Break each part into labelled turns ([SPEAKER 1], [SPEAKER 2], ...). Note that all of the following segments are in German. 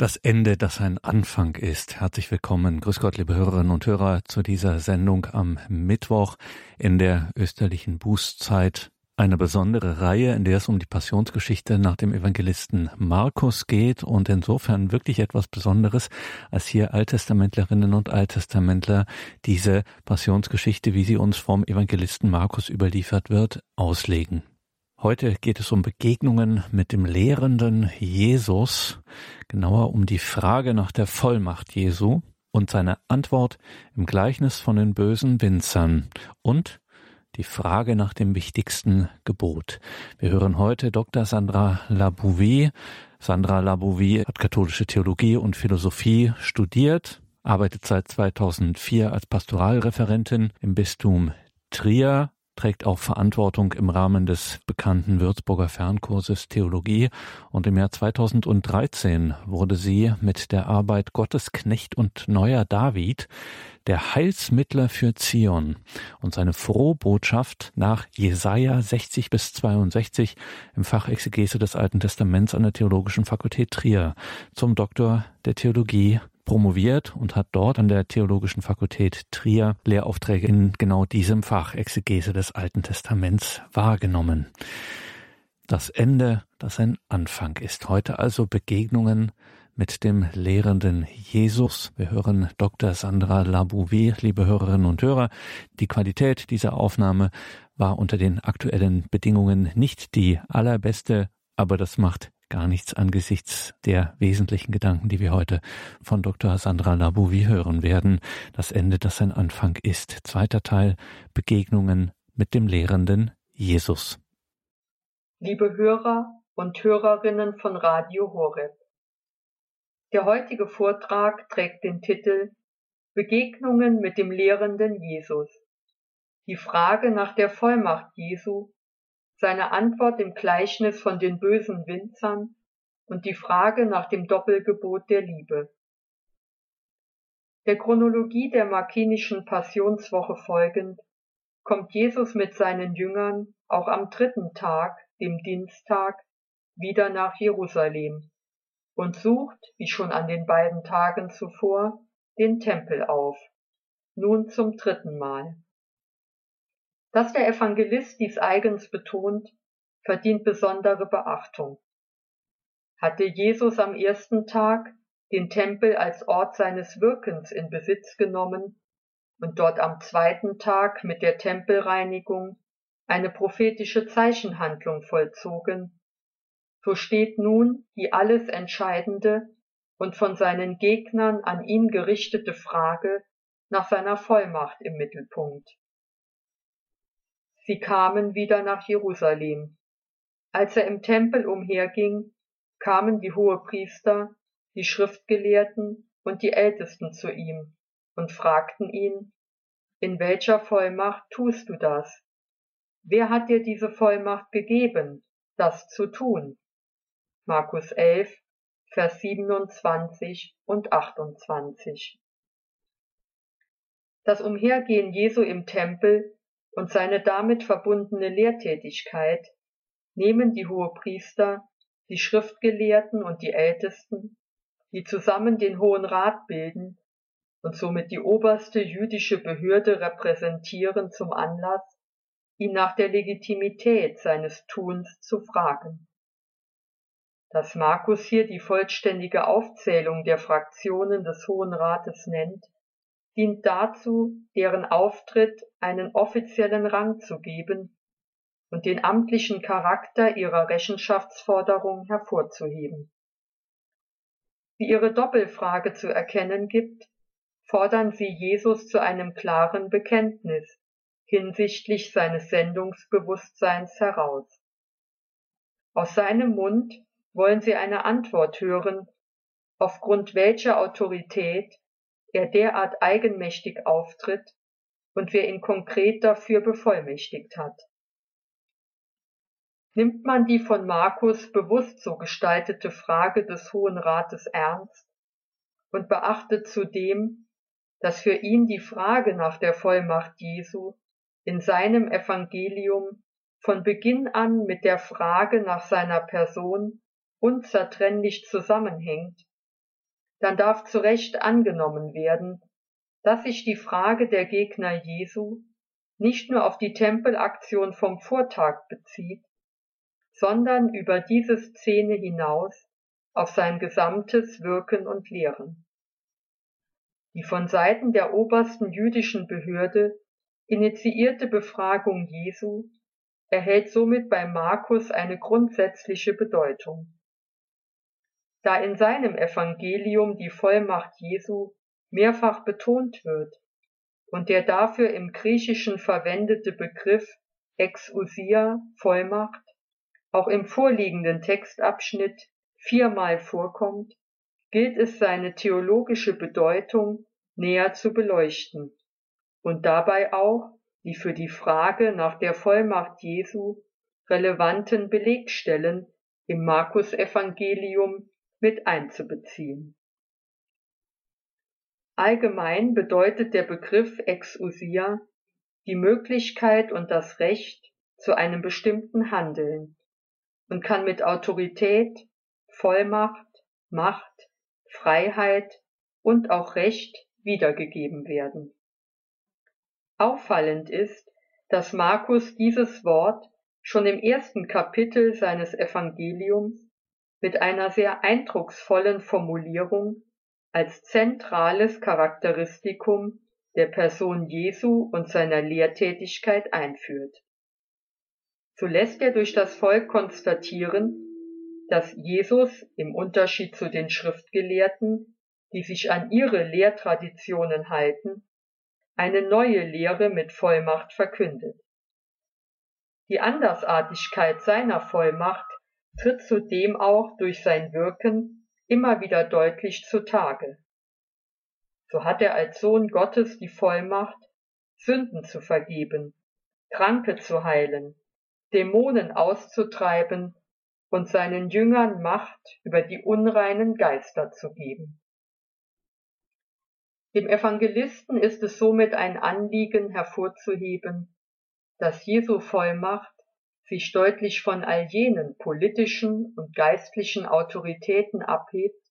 [SPEAKER 1] Das Ende, das ein Anfang ist. Herzlich willkommen, grüß Gott, liebe Hörerinnen und Hörer, zu dieser Sendung am Mittwoch in der österlichen Bußzeit. Eine besondere Reihe, in der es um die Passionsgeschichte nach dem Evangelisten Markus geht und insofern wirklich etwas Besonderes, als hier Alttestamentlerinnen und Alttestamentler diese Passionsgeschichte, wie sie uns vom Evangelisten Markus überliefert wird, auslegen. Heute geht es um Begegnungen mit dem lehrenden Jesus, genauer um die Frage nach der Vollmacht Jesu und seine Antwort im Gleichnis von den bösen Winzern und die Frage nach dem wichtigsten Gebot. Wir hören heute Dr. Sandra Labouvet. Sandra Labouvet hat katholische Theologie und Philosophie studiert, arbeitet seit 2004 als Pastoralreferentin im Bistum Trier trägt auch Verantwortung im Rahmen des bekannten Würzburger Fernkurses Theologie. Und im Jahr 2013 wurde sie mit der Arbeit Gottes Knecht und neuer David der Heilsmittler für Zion. Und seine Frohbotschaft nach Jesaja 60 bis 62 im Fach Exegese des Alten Testaments an der Theologischen Fakultät Trier zum Doktor der Theologie promoviert und hat dort an der Theologischen Fakultät Trier Lehraufträge in genau diesem Fach Exegese des Alten Testaments wahrgenommen. Das Ende, das ein Anfang ist. Heute also Begegnungen mit dem lehrenden Jesus. Wir hören Dr. Sandra Labouvet, liebe Hörerinnen und Hörer. Die Qualität dieser Aufnahme war unter den aktuellen Bedingungen nicht die allerbeste, aber das macht gar nichts angesichts der wesentlichen Gedanken, die wir heute von Dr. Sandra Labouvi hören werden. Das Ende, das ein Anfang ist. Zweiter Teil Begegnungen mit dem lehrenden Jesus.
[SPEAKER 2] Liebe Hörer und Hörerinnen von Radio Horeb. Der heutige Vortrag trägt den Titel Begegnungen mit dem lehrenden Jesus. Die Frage nach der Vollmacht Jesu seine Antwort im Gleichnis von den bösen Winzern und die Frage nach dem Doppelgebot der Liebe. Der Chronologie der markinischen Passionswoche folgend kommt Jesus mit seinen Jüngern auch am dritten Tag, dem Dienstag, wieder nach Jerusalem und sucht, wie schon an den beiden Tagen zuvor, den Tempel auf, nun zum dritten Mal. Dass der Evangelist dies eigens betont, verdient besondere Beachtung. Hatte Jesus am ersten Tag den Tempel als Ort seines Wirkens in Besitz genommen und dort am zweiten Tag mit der Tempelreinigung eine prophetische Zeichenhandlung vollzogen, so steht nun die alles entscheidende und von seinen Gegnern an ihn gerichtete Frage nach seiner Vollmacht im Mittelpunkt. Sie kamen wieder nach Jerusalem. Als er im Tempel umherging, kamen die Hohepriester, die Schriftgelehrten und die Ältesten zu ihm und fragten ihn, in welcher Vollmacht tust du das? Wer hat dir diese Vollmacht gegeben, das zu tun? Markus 11, Vers 27 und 28. Das Umhergehen Jesu im Tempel und seine damit verbundene Lehrtätigkeit nehmen die Hohepriester, die Schriftgelehrten und die Ältesten, die zusammen den Hohen Rat bilden und somit die oberste jüdische Behörde repräsentieren, zum Anlass, ihn nach der Legitimität seines Tuns zu fragen. Dass Markus hier die vollständige Aufzählung der Fraktionen des Hohen Rates nennt, dient dazu, deren Auftritt einen offiziellen Rang zu geben und den amtlichen Charakter ihrer Rechenschaftsforderung hervorzuheben. Wie ihre Doppelfrage zu erkennen gibt, fordern sie Jesus zu einem klaren Bekenntnis hinsichtlich seines Sendungsbewusstseins heraus. Aus seinem Mund wollen sie eine Antwort hören, aufgrund welcher Autorität er derart eigenmächtig auftritt und wer ihn konkret dafür bevollmächtigt hat. Nimmt man die von Markus bewusst so gestaltete Frage des Hohen Rates ernst und beachtet zudem, dass für ihn die Frage nach der Vollmacht Jesu in seinem Evangelium von Beginn an mit der Frage nach seiner Person unzertrennlich zusammenhängt, dann darf zu Recht angenommen werden, dass sich die Frage der Gegner Jesu nicht nur auf die Tempelaktion vom Vortag bezieht, sondern über diese Szene hinaus auf sein gesamtes Wirken und Lehren. Die von Seiten der obersten jüdischen Behörde initiierte Befragung Jesu erhält somit bei Markus eine grundsätzliche Bedeutung. Da in seinem Evangelium die Vollmacht Jesu mehrfach betont wird und der dafür im Griechischen verwendete Begriff exousia Vollmacht auch im vorliegenden Textabschnitt viermal vorkommt, gilt es seine theologische Bedeutung näher zu beleuchten und dabei auch die für die Frage nach der Vollmacht Jesu relevanten Belegstellen im Markus-Evangelium mit einzubeziehen. Allgemein bedeutet der Begriff exousia die Möglichkeit und das Recht zu einem bestimmten Handeln und kann mit Autorität, Vollmacht, Macht, Freiheit und auch Recht wiedergegeben werden. Auffallend ist, dass Markus dieses Wort schon im ersten Kapitel seines Evangeliums mit einer sehr eindrucksvollen Formulierung als zentrales Charakteristikum der Person Jesu und seiner Lehrtätigkeit einführt. So lässt er durch das Volk konstatieren, dass Jesus im Unterschied zu den Schriftgelehrten, die sich an ihre Lehrtraditionen halten, eine neue Lehre mit Vollmacht verkündet. Die Andersartigkeit seiner Vollmacht tritt zudem auch durch sein Wirken immer wieder deutlich zutage. So hat er als Sohn Gottes die Vollmacht, Sünden zu vergeben, Kranke zu heilen, Dämonen auszutreiben und seinen Jüngern Macht über die unreinen Geister zu geben. Dem Evangelisten ist es somit ein Anliegen hervorzuheben, dass Jesu Vollmacht sich deutlich von all jenen politischen und geistlichen Autoritäten abhebt,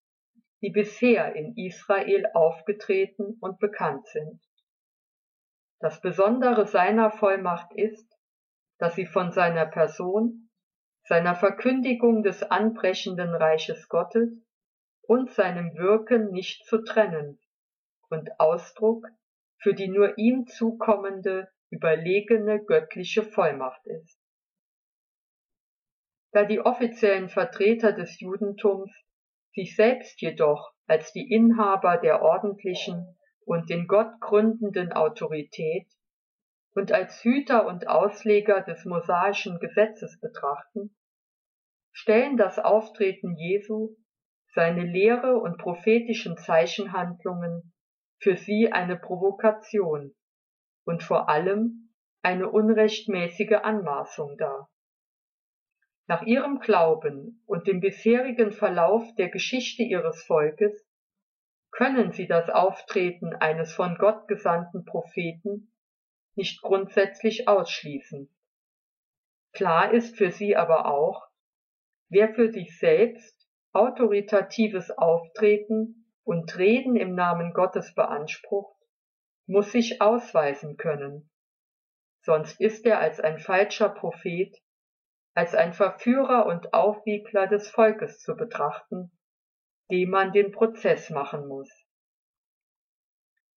[SPEAKER 2] die bisher in Israel aufgetreten und bekannt sind. Das Besondere seiner Vollmacht ist, dass sie von seiner Person, seiner Verkündigung des anbrechenden Reiches Gottes und seinem Wirken nicht zu trennen und Ausdruck für die nur ihm zukommende überlegene göttliche Vollmacht ist da die offiziellen Vertreter des Judentums sich selbst jedoch als die Inhaber der ordentlichen und den Gott gründenden Autorität und als Hüter und Ausleger des mosaischen Gesetzes betrachten, stellen das Auftreten Jesu, seine Lehre und prophetischen Zeichenhandlungen für sie eine Provokation und vor allem eine unrechtmäßige Anmaßung dar. Nach ihrem Glauben und dem bisherigen Verlauf der Geschichte ihres Volkes können sie das Auftreten eines von Gott gesandten Propheten nicht grundsätzlich ausschließen. Klar ist für sie aber auch, wer für sich selbst autoritatives Auftreten und Reden im Namen Gottes beansprucht, muss sich ausweisen können, sonst ist er als ein falscher Prophet als ein Verführer und Aufwiegler des Volkes zu betrachten, dem man den Prozess machen muss.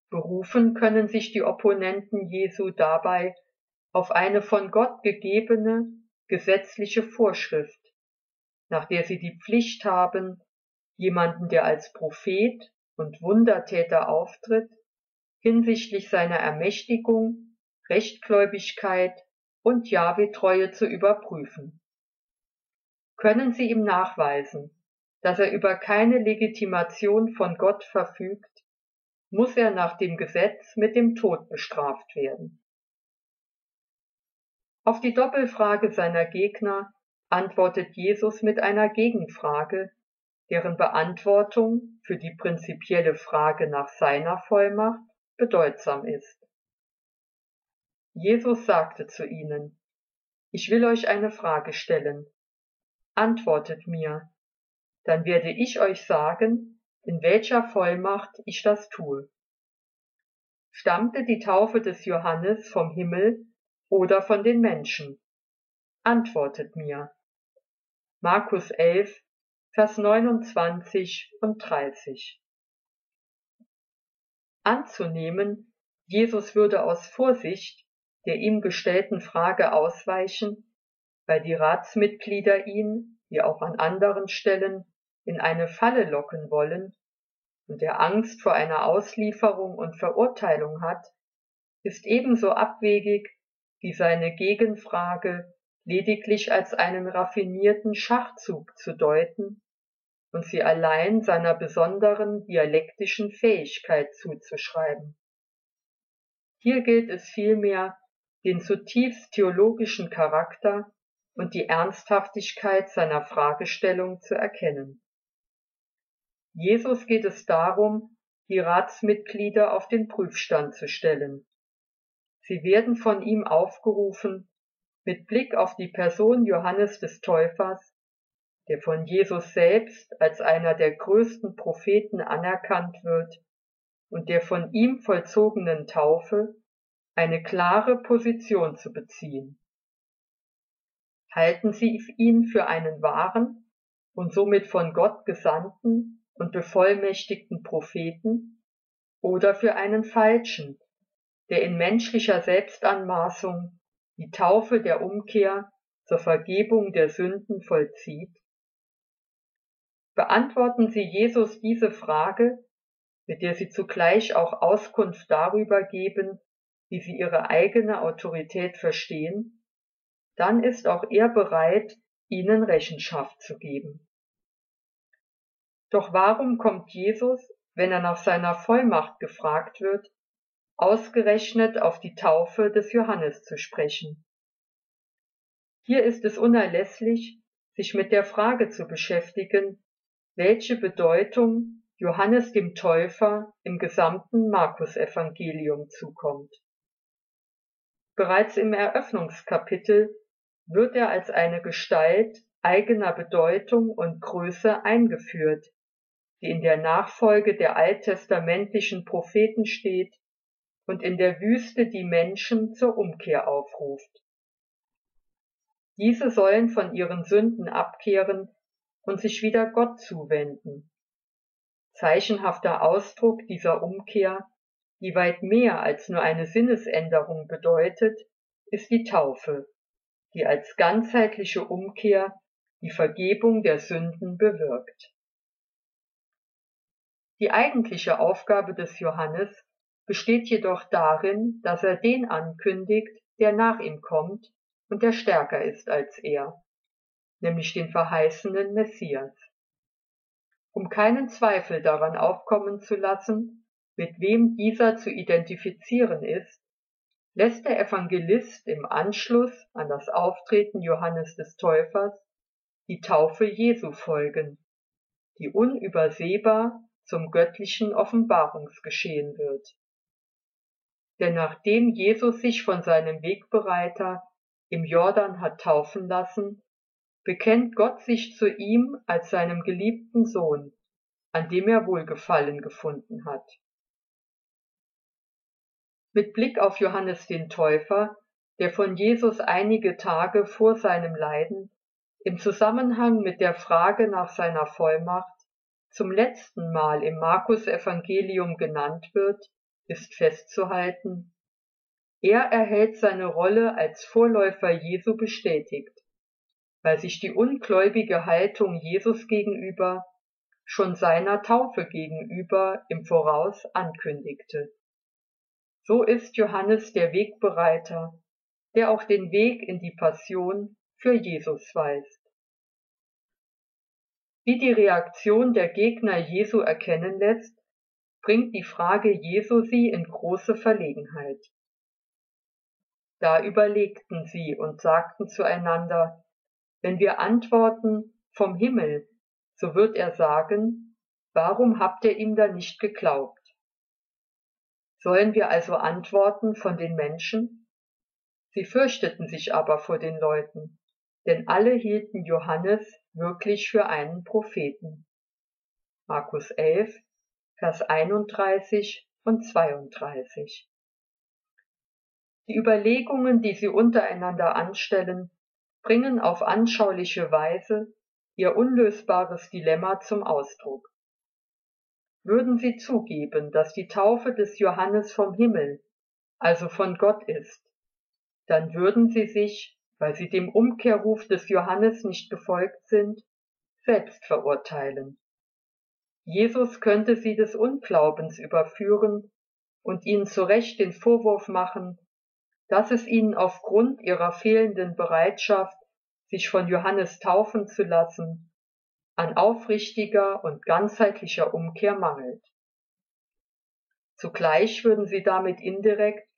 [SPEAKER 2] Berufen können sich die Opponenten Jesu dabei auf eine von Gott gegebene gesetzliche Vorschrift, nach der sie die Pflicht haben, jemanden, der als Prophet und Wundertäter auftritt, hinsichtlich seiner Ermächtigung, Rechtgläubigkeit und Jahwe-Treue zu überprüfen. Können Sie ihm nachweisen, dass er über keine Legitimation von Gott verfügt, muss er nach dem Gesetz mit dem Tod bestraft werden. Auf die Doppelfrage seiner Gegner antwortet Jesus mit einer Gegenfrage, deren Beantwortung für die prinzipielle Frage nach seiner Vollmacht bedeutsam ist. Jesus sagte zu ihnen, Ich will euch eine Frage stellen. Antwortet mir, dann werde ich euch sagen, in welcher Vollmacht ich das tue. Stammte die Taufe des Johannes vom Himmel oder von den Menschen? Antwortet mir. Markus 11, Vers 29 und 30. Anzunehmen, Jesus würde aus Vorsicht der ihm gestellten Frage ausweichen, weil die Ratsmitglieder ihn, wie auch an anderen Stellen, in eine Falle locken wollen und er Angst vor einer Auslieferung und Verurteilung hat, ist ebenso abwegig wie seine Gegenfrage lediglich als einen raffinierten Schachzug zu deuten und sie allein seiner besonderen dialektischen Fähigkeit zuzuschreiben. Hier gilt es vielmehr, den zutiefst theologischen Charakter und die Ernsthaftigkeit seiner Fragestellung zu erkennen. Jesus geht es darum, die Ratsmitglieder auf den Prüfstand zu stellen. Sie werden von ihm aufgerufen, mit Blick auf die Person Johannes des Täufers, der von Jesus selbst als einer der größten Propheten anerkannt wird und der von ihm vollzogenen Taufe, eine klare Position zu beziehen. Halten Sie ihn für einen wahren und somit von Gott gesandten und bevollmächtigten Propheten oder für einen falschen, der in menschlicher Selbstanmaßung die Taufe der Umkehr zur Vergebung der Sünden vollzieht? Beantworten Sie Jesus diese Frage, mit der Sie zugleich auch Auskunft darüber geben, wie sie ihre eigene Autorität verstehen, dann ist auch er bereit, ihnen Rechenschaft zu geben. Doch warum kommt Jesus, wenn er nach seiner Vollmacht gefragt wird, ausgerechnet auf die Taufe des Johannes zu sprechen? Hier ist es unerlässlich, sich mit der Frage zu beschäftigen, welche Bedeutung Johannes dem Täufer im gesamten Markus-Evangelium zukommt. Bereits im Eröffnungskapitel wird er als eine Gestalt eigener Bedeutung und Größe eingeführt, die in der Nachfolge der alttestamentlichen Propheten steht und in der Wüste die Menschen zur Umkehr aufruft. Diese sollen von ihren Sünden abkehren und sich wieder Gott zuwenden. Zeichenhafter Ausdruck dieser Umkehr die weit mehr als nur eine Sinnesänderung bedeutet, ist die Taufe, die als ganzheitliche Umkehr die Vergebung der Sünden bewirkt. Die eigentliche Aufgabe des Johannes besteht jedoch darin, dass er den ankündigt, der nach ihm kommt und der stärker ist als er, nämlich den verheißenen Messias. Um keinen Zweifel daran aufkommen zu lassen, mit wem dieser zu identifizieren ist, lässt der Evangelist im Anschluss an das Auftreten Johannes des Täufers die Taufe Jesu folgen, die unübersehbar zum göttlichen Offenbarungsgeschehen wird. Denn nachdem Jesus sich von seinem Wegbereiter im Jordan hat taufen lassen, bekennt Gott sich zu ihm als seinem geliebten Sohn, an dem er Wohlgefallen gefunden hat. Mit Blick auf Johannes den Täufer, der von Jesus einige Tage vor seinem Leiden im Zusammenhang mit der Frage nach seiner Vollmacht zum letzten Mal im Markus Evangelium genannt wird, ist festzuhalten, er erhält seine Rolle als Vorläufer Jesu bestätigt, weil sich die ungläubige Haltung Jesus gegenüber schon seiner Taufe gegenüber im Voraus ankündigte. So ist Johannes der Wegbereiter, der auch den Weg in die Passion für Jesus weist. Wie die Reaktion der Gegner Jesu erkennen lässt, bringt die Frage Jesu sie in große Verlegenheit. Da überlegten sie und sagten zueinander, wenn wir antworten vom Himmel, so wird er sagen, warum habt ihr ihm da nicht geglaubt? Sollen wir also antworten von den Menschen? Sie fürchteten sich aber vor den Leuten, denn alle hielten Johannes wirklich für einen Propheten. Markus 11, Vers 31 und 32. Die Überlegungen, die sie untereinander anstellen, bringen auf anschauliche Weise ihr unlösbares Dilemma zum Ausdruck. Würden sie zugeben, dass die Taufe des Johannes vom Himmel, also von Gott ist, dann würden sie sich, weil sie dem Umkehrruf des Johannes nicht gefolgt sind, selbst verurteilen. Jesus könnte sie des Unglaubens überführen und ihnen zu Recht den Vorwurf machen, dass es ihnen aufgrund ihrer fehlenden Bereitschaft, sich von Johannes taufen zu lassen, an aufrichtiger und ganzheitlicher Umkehr mangelt. Zugleich würden sie damit indirekt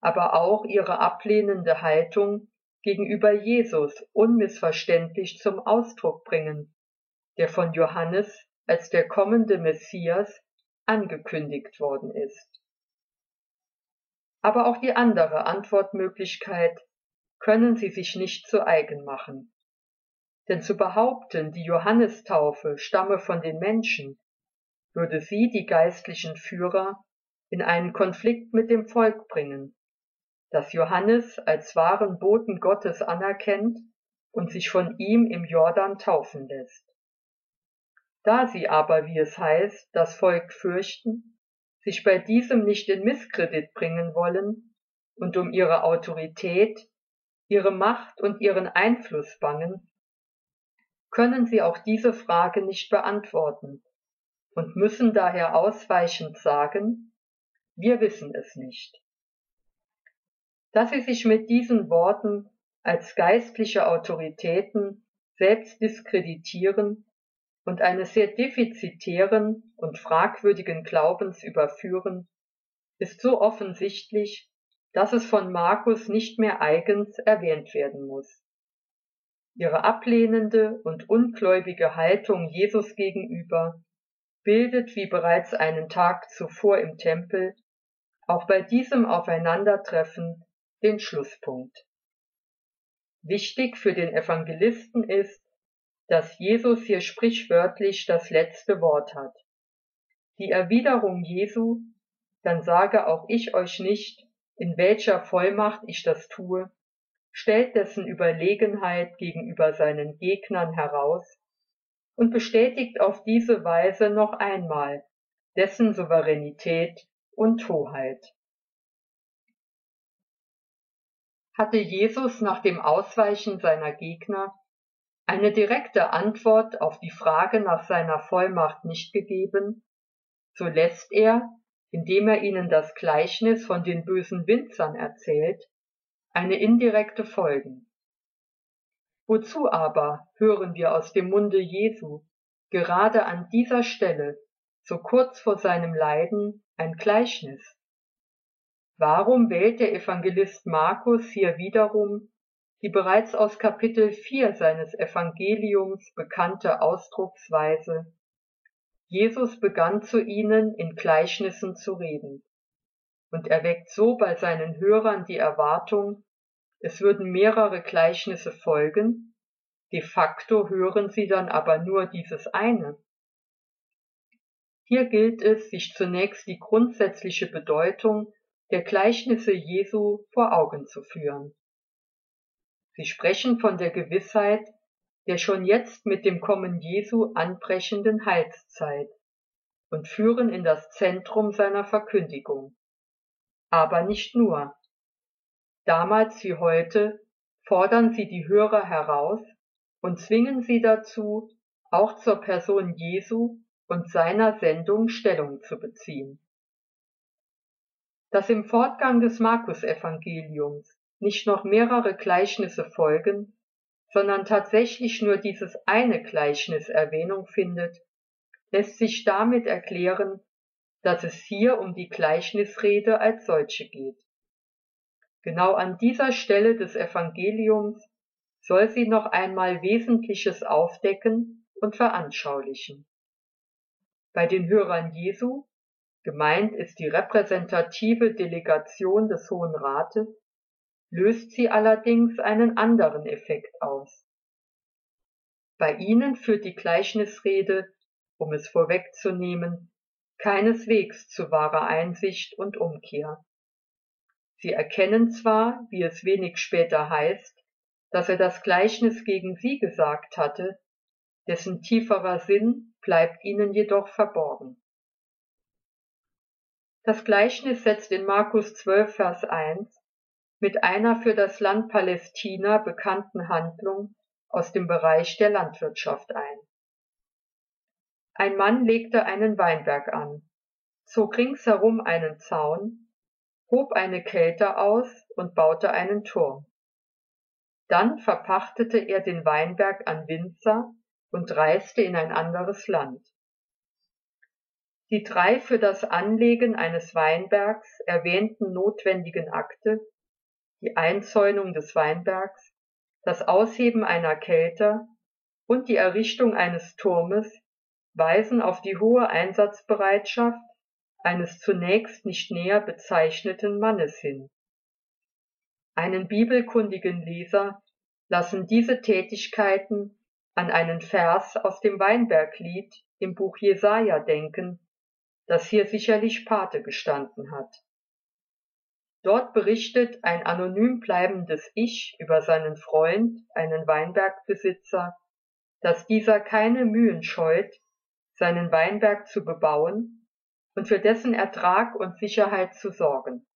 [SPEAKER 2] aber auch ihre ablehnende Haltung gegenüber Jesus unmissverständlich zum Ausdruck bringen, der von Johannes als der kommende Messias angekündigt worden ist. Aber auch die andere Antwortmöglichkeit können sie sich nicht zu eigen machen. Denn zu behaupten, die Johannistaufe stamme von den Menschen, würde sie die geistlichen Führer in einen Konflikt mit dem Volk bringen, das Johannes als wahren Boten Gottes anerkennt und sich von ihm im Jordan taufen lässt. Da sie aber, wie es heißt, das Volk fürchten, sich bei diesem nicht in Misskredit bringen wollen und um ihre Autorität, ihre Macht und ihren Einfluss bangen, können sie auch diese Frage nicht beantworten und müssen daher ausweichend sagen, wir wissen es nicht. Dass sie sich mit diesen Worten als geistliche Autoritäten selbst diskreditieren und eines sehr defizitären und fragwürdigen Glaubens überführen, ist so offensichtlich, dass es von Markus nicht mehr eigens erwähnt werden muss. Ihre ablehnende und ungläubige Haltung Jesus gegenüber bildet, wie bereits einen Tag zuvor im Tempel, auch bei diesem Aufeinandertreffen den Schlusspunkt. Wichtig für den Evangelisten ist, dass Jesus hier sprichwörtlich das letzte Wort hat. Die Erwiderung Jesu, dann sage auch ich euch nicht, in welcher Vollmacht ich das tue, stellt dessen Überlegenheit gegenüber seinen Gegnern heraus und bestätigt auf diese Weise noch einmal dessen Souveränität und Hoheit. Hatte Jesus nach dem Ausweichen seiner Gegner eine direkte Antwort auf die Frage nach seiner Vollmacht nicht gegeben, so lässt er, indem er ihnen das Gleichnis von den bösen Winzern erzählt, eine indirekte folgen. Wozu aber hören wir aus dem Munde Jesu gerade an dieser Stelle, so kurz vor seinem Leiden, ein Gleichnis? Warum wählt der Evangelist Markus hier wiederum die bereits aus Kapitel 4 seines Evangeliums bekannte Ausdrucksweise Jesus begann zu ihnen in Gleichnissen zu reden und erweckt so bei seinen Hörern die Erwartung, es würden mehrere Gleichnisse folgen, de facto hören sie dann aber nur dieses eine. Hier gilt es, sich zunächst die grundsätzliche Bedeutung der Gleichnisse Jesu vor Augen zu führen. Sie sprechen von der Gewissheit der schon jetzt mit dem Kommen Jesu anbrechenden Heilszeit und führen in das Zentrum seiner Verkündigung. Aber nicht nur. Damals wie heute fordern sie die Hörer heraus und zwingen sie dazu, auch zur Person Jesu und seiner Sendung Stellung zu beziehen. Dass im Fortgang des Markus-Evangeliums nicht noch mehrere Gleichnisse folgen, sondern tatsächlich nur dieses eine Gleichnis Erwähnung findet, lässt sich damit erklären, dass es hier um die Gleichnisrede als solche geht. Genau an dieser Stelle des Evangeliums soll sie noch einmal Wesentliches aufdecken und veranschaulichen. Bei den Hörern Jesu, gemeint ist die repräsentative Delegation des Hohen Rates, löst sie allerdings einen anderen Effekt aus. Bei ihnen führt die Gleichnisrede um es vorwegzunehmen, keineswegs zu wahrer Einsicht und Umkehr. Sie erkennen zwar, wie es wenig später heißt, dass er das Gleichnis gegen sie gesagt hatte, dessen tieferer Sinn bleibt ihnen jedoch verborgen. Das Gleichnis setzt in Markus 12, Vers 1 mit einer für das Land Palästina bekannten Handlung aus dem Bereich der Landwirtschaft ein. Ein Mann legte einen Weinberg an, zog ringsherum einen Zaun, hob eine Kälte aus und baute einen Turm. Dann verpachtete er den Weinberg an Winzer und reiste in ein anderes Land. Die drei für das Anlegen eines Weinbergs erwähnten notwendigen Akte, die Einzäunung des Weinbergs, das Ausheben einer Kelter und die Errichtung eines Turmes, weisen auf die hohe Einsatzbereitschaft eines zunächst nicht näher bezeichneten Mannes hin. Einen bibelkundigen Leser lassen diese Tätigkeiten an einen Vers aus dem Weinberglied im Buch Jesaja denken, das hier sicherlich Pate gestanden hat. Dort berichtet ein anonym bleibendes Ich über seinen Freund, einen Weinbergbesitzer, dass dieser keine Mühen scheut, seinen Weinberg zu bebauen und für dessen Ertrag und Sicherheit zu sorgen.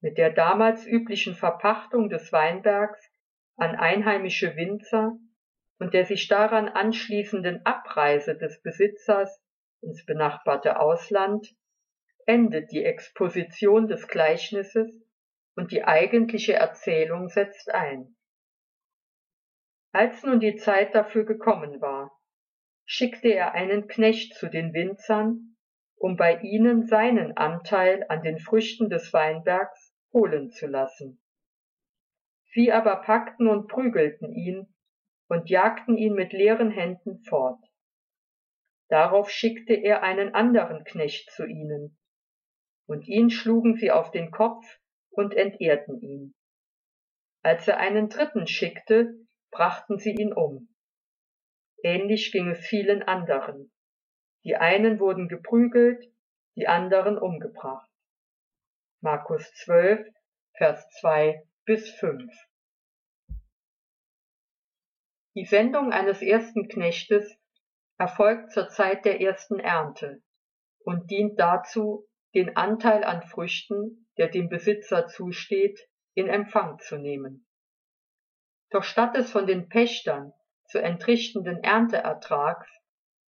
[SPEAKER 2] Mit der damals üblichen Verpachtung des Weinbergs an einheimische Winzer und der sich daran anschließenden Abreise des Besitzers ins benachbarte Ausland endet die Exposition des Gleichnisses und die eigentliche Erzählung setzt ein. Als nun die Zeit dafür gekommen war, schickte er einen Knecht zu den Winzern, um bei ihnen seinen Anteil an den Früchten des Weinbergs holen zu lassen. Sie aber packten und prügelten ihn und jagten ihn mit leeren Händen fort. Darauf schickte er einen anderen Knecht zu ihnen, und ihn schlugen sie auf den Kopf und entehrten ihn. Als er einen dritten schickte, brachten sie ihn um. Ähnlich ging es vielen anderen. Die einen wurden geprügelt, die anderen umgebracht. Markus 12, Vers 2 bis 5. Die Sendung eines ersten Knechtes erfolgt zur Zeit der ersten Ernte und dient dazu, den Anteil an Früchten, der dem Besitzer zusteht, in Empfang zu nehmen. Doch statt des von den Pächtern zu entrichtenden Ernteertrags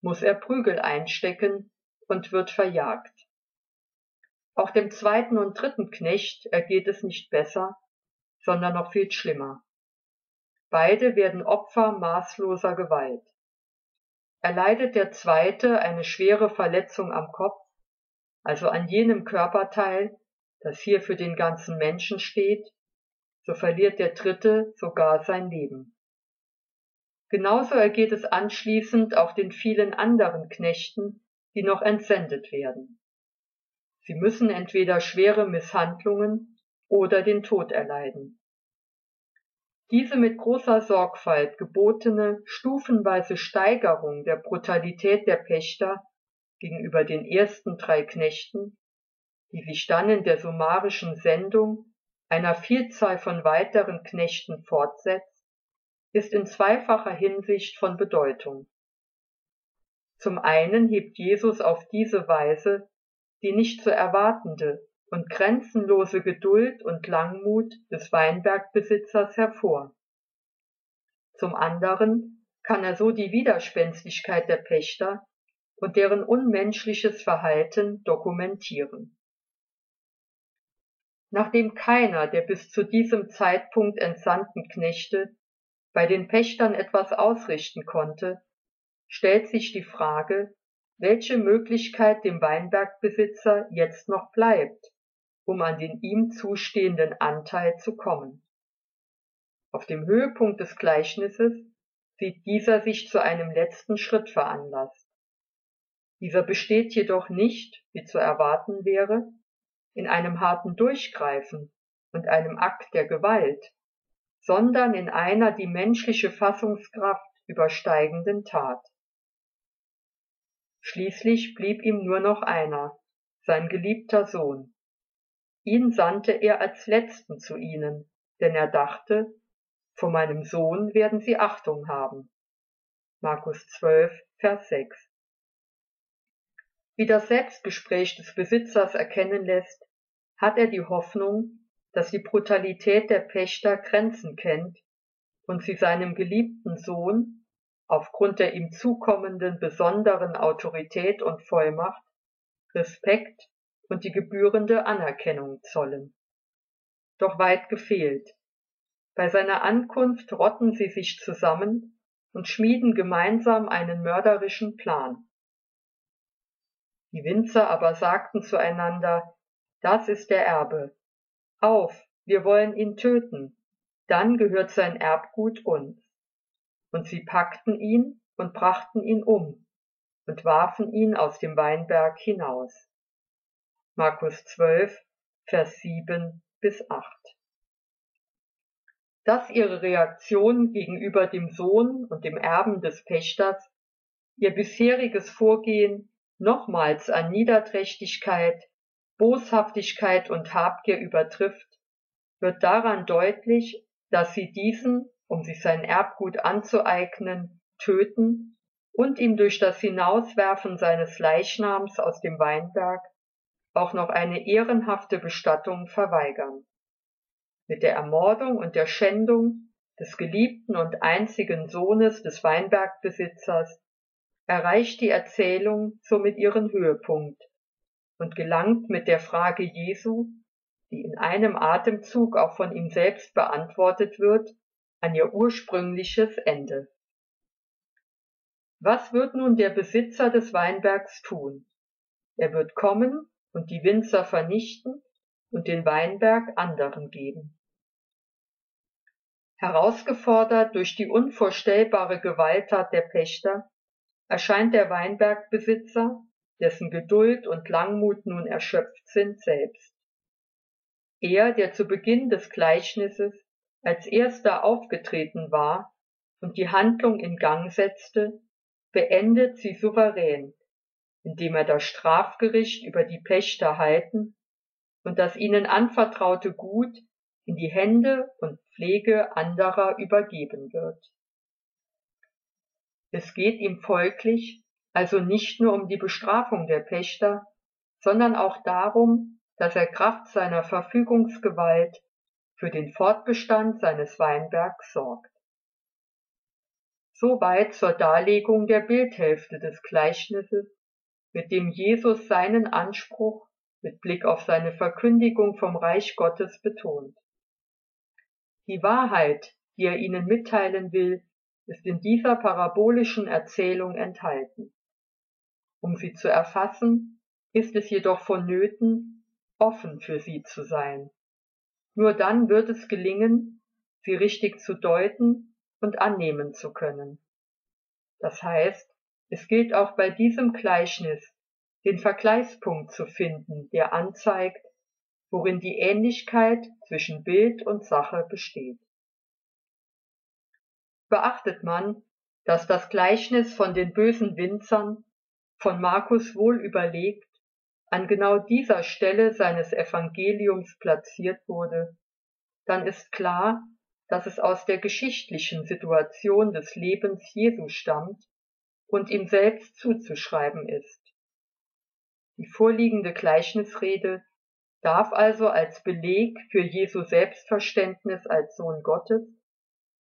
[SPEAKER 2] muss er Prügel einstecken und wird verjagt. Auch dem zweiten und dritten Knecht ergeht es nicht besser, sondern noch viel schlimmer. Beide werden Opfer maßloser Gewalt. Erleidet der zweite eine schwere Verletzung am Kopf, also an jenem Körperteil, das hier für den ganzen Menschen steht, so verliert der Dritte sogar sein Leben. Genauso ergeht es anschließend auch den vielen anderen Knechten, die noch entsendet werden. Sie müssen entweder schwere Misshandlungen oder den Tod erleiden. Diese mit großer Sorgfalt gebotene stufenweise Steigerung der Brutalität der Pächter gegenüber den ersten drei Knechten, die sich dann in der summarischen Sendung einer Vielzahl von weiteren Knechten fortsetzt, ist in zweifacher Hinsicht von Bedeutung. Zum einen hebt Jesus auf diese Weise die nicht zu erwartende und grenzenlose Geduld und Langmut des Weinbergbesitzers hervor. Zum anderen kann er so die Widerspenstigkeit der Pächter und deren unmenschliches Verhalten dokumentieren. Nachdem keiner der bis zu diesem Zeitpunkt entsandten Knechte bei den Pächtern etwas ausrichten konnte, stellt sich die Frage, welche Möglichkeit dem Weinbergbesitzer jetzt noch bleibt, um an den ihm zustehenden Anteil zu kommen. Auf dem Höhepunkt des Gleichnisses sieht dieser sich zu einem letzten Schritt veranlasst. Dieser besteht jedoch nicht, wie zu erwarten wäre, in einem harten Durchgreifen und einem Akt der Gewalt, sondern in einer die menschliche Fassungskraft übersteigenden Tat. Schließlich blieb ihm nur noch einer, sein geliebter Sohn. Ihn sandte er als letzten zu ihnen, denn er dachte, vor meinem Sohn werden sie Achtung haben. Markus 12, Vers 6. Wie das Selbstgespräch des Besitzers erkennen lässt, hat er die Hoffnung, dass die Brutalität der Pächter Grenzen kennt und sie seinem geliebten Sohn aufgrund der ihm zukommenden besonderen Autorität und Vollmacht Respekt und die gebührende Anerkennung zollen. Doch weit gefehlt. Bei seiner Ankunft rotten sie sich zusammen und schmieden gemeinsam einen mörderischen Plan. Die Winzer aber sagten zueinander, das ist der Erbe. Auf, wir wollen ihn töten, dann gehört sein Erbgut uns. Und sie packten ihn und brachten ihn um und warfen ihn aus dem Weinberg hinaus. Markus 12, Vers 7 bis 8. Dass ihre Reaktion gegenüber dem Sohn und dem Erben des Pächters ihr bisheriges Vorgehen nochmals an Niederträchtigkeit, Boshaftigkeit und Habgier übertrifft, wird daran deutlich, dass sie diesen, um sich sein Erbgut anzueignen, töten und ihm durch das Hinauswerfen seines Leichnams aus dem Weinberg auch noch eine ehrenhafte Bestattung verweigern. Mit der Ermordung und der Schändung des geliebten und einzigen Sohnes des Weinbergbesitzers erreicht die Erzählung somit ihren Höhepunkt und gelangt mit der Frage Jesu, die in einem Atemzug auch von ihm selbst beantwortet wird, an ihr ursprüngliches Ende. Was wird nun der Besitzer des Weinbergs tun? Er wird kommen und die Winzer vernichten und den Weinberg anderen geben. Herausgefordert durch die unvorstellbare Gewalttat der Pächter, erscheint der Weinbergbesitzer, dessen Geduld und Langmut nun erschöpft sind, selbst. Er, der zu Beginn des Gleichnisses als erster aufgetreten war und die Handlung in Gang setzte, beendet sie souverän indem er das Strafgericht über die Pächter halten und das ihnen anvertraute Gut in die Hände und Pflege anderer übergeben wird. Es geht ihm folglich also nicht nur um die Bestrafung der Pächter, sondern auch darum, dass er Kraft seiner Verfügungsgewalt für den Fortbestand seines Weinbergs sorgt. Soweit zur Darlegung der Bildhälfte des Gleichnisses mit dem Jesus seinen Anspruch mit Blick auf seine Verkündigung vom Reich Gottes betont. Die Wahrheit, die er ihnen mitteilen will, ist in dieser parabolischen Erzählung enthalten. Um sie zu erfassen, ist es jedoch vonnöten, offen für sie zu sein. Nur dann wird es gelingen, sie richtig zu deuten und annehmen zu können. Das heißt, es gilt auch bei diesem Gleichnis, den Vergleichspunkt zu finden, der anzeigt, worin die Ähnlichkeit zwischen Bild und Sache besteht. Beachtet man, dass das Gleichnis von den bösen Winzern von Markus wohl überlegt an genau dieser Stelle seines Evangeliums platziert wurde, dann ist klar, dass es aus der geschichtlichen Situation des Lebens Jesu stammt und ihm selbst zuzuschreiben ist. Die vorliegende Gleichnisrede darf also als Beleg für Jesu Selbstverständnis als Sohn Gottes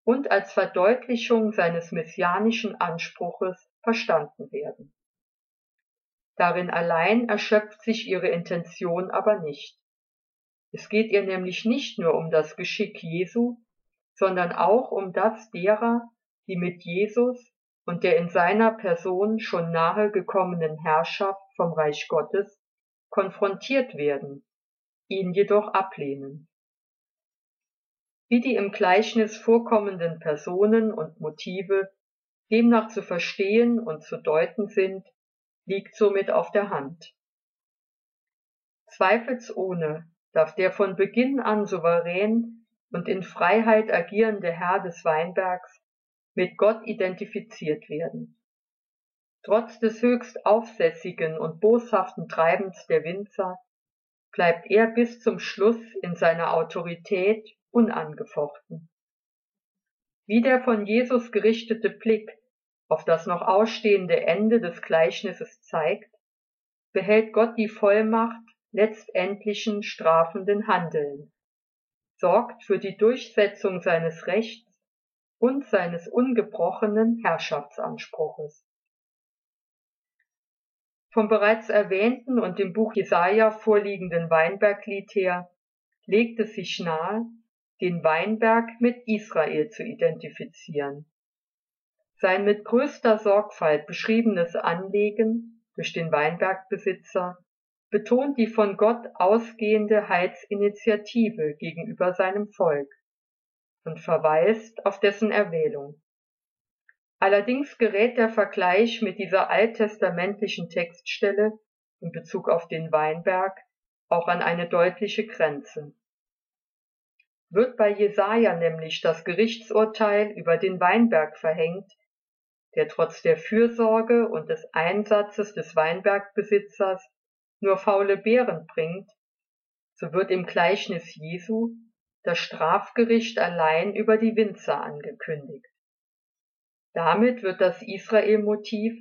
[SPEAKER 2] und als Verdeutlichung seines messianischen Anspruches verstanden werden. Darin allein erschöpft sich ihre Intention aber nicht. Es geht ihr nämlich nicht nur um das Geschick Jesu, sondern auch um das derer, die mit Jesus und der in seiner Person schon nahe gekommenen Herrschaft vom Reich Gottes konfrontiert werden, ihn jedoch ablehnen. Wie die im Gleichnis vorkommenden Personen und Motive demnach zu verstehen und zu deuten sind, liegt somit auf der Hand. Zweifelsohne darf der von Beginn an souverän und in Freiheit agierende Herr des Weinbergs mit Gott identifiziert werden. Trotz des höchst aufsässigen und boshaften Treibens der Winzer bleibt er bis zum Schluss in seiner Autorität unangefochten. Wie der von Jesus gerichtete Blick auf das noch ausstehende Ende des Gleichnisses zeigt, behält Gott die Vollmacht letztendlichen strafenden Handeln, sorgt für die Durchsetzung seines Rechts und seines ungebrochenen Herrschaftsanspruches. Vom bereits erwähnten und im Buch Jesaja vorliegenden Weinberglied her legt es sich nahe, den Weinberg mit Israel zu identifizieren. Sein mit größter Sorgfalt beschriebenes Anlegen durch den Weinbergbesitzer betont die von Gott ausgehende Heilsinitiative gegenüber seinem Volk und verweist auf dessen Erwählung. Allerdings gerät der Vergleich mit dieser alttestamentlichen Textstelle in Bezug auf den Weinberg auch an eine deutliche Grenze. Wird bei Jesaja nämlich das Gerichtsurteil über den Weinberg verhängt, der trotz der Fürsorge und des Einsatzes des Weinbergbesitzers nur faule Beeren bringt, so wird im Gleichnis Jesu das Strafgericht allein über die Winzer angekündigt. Damit wird das Israel-Motiv,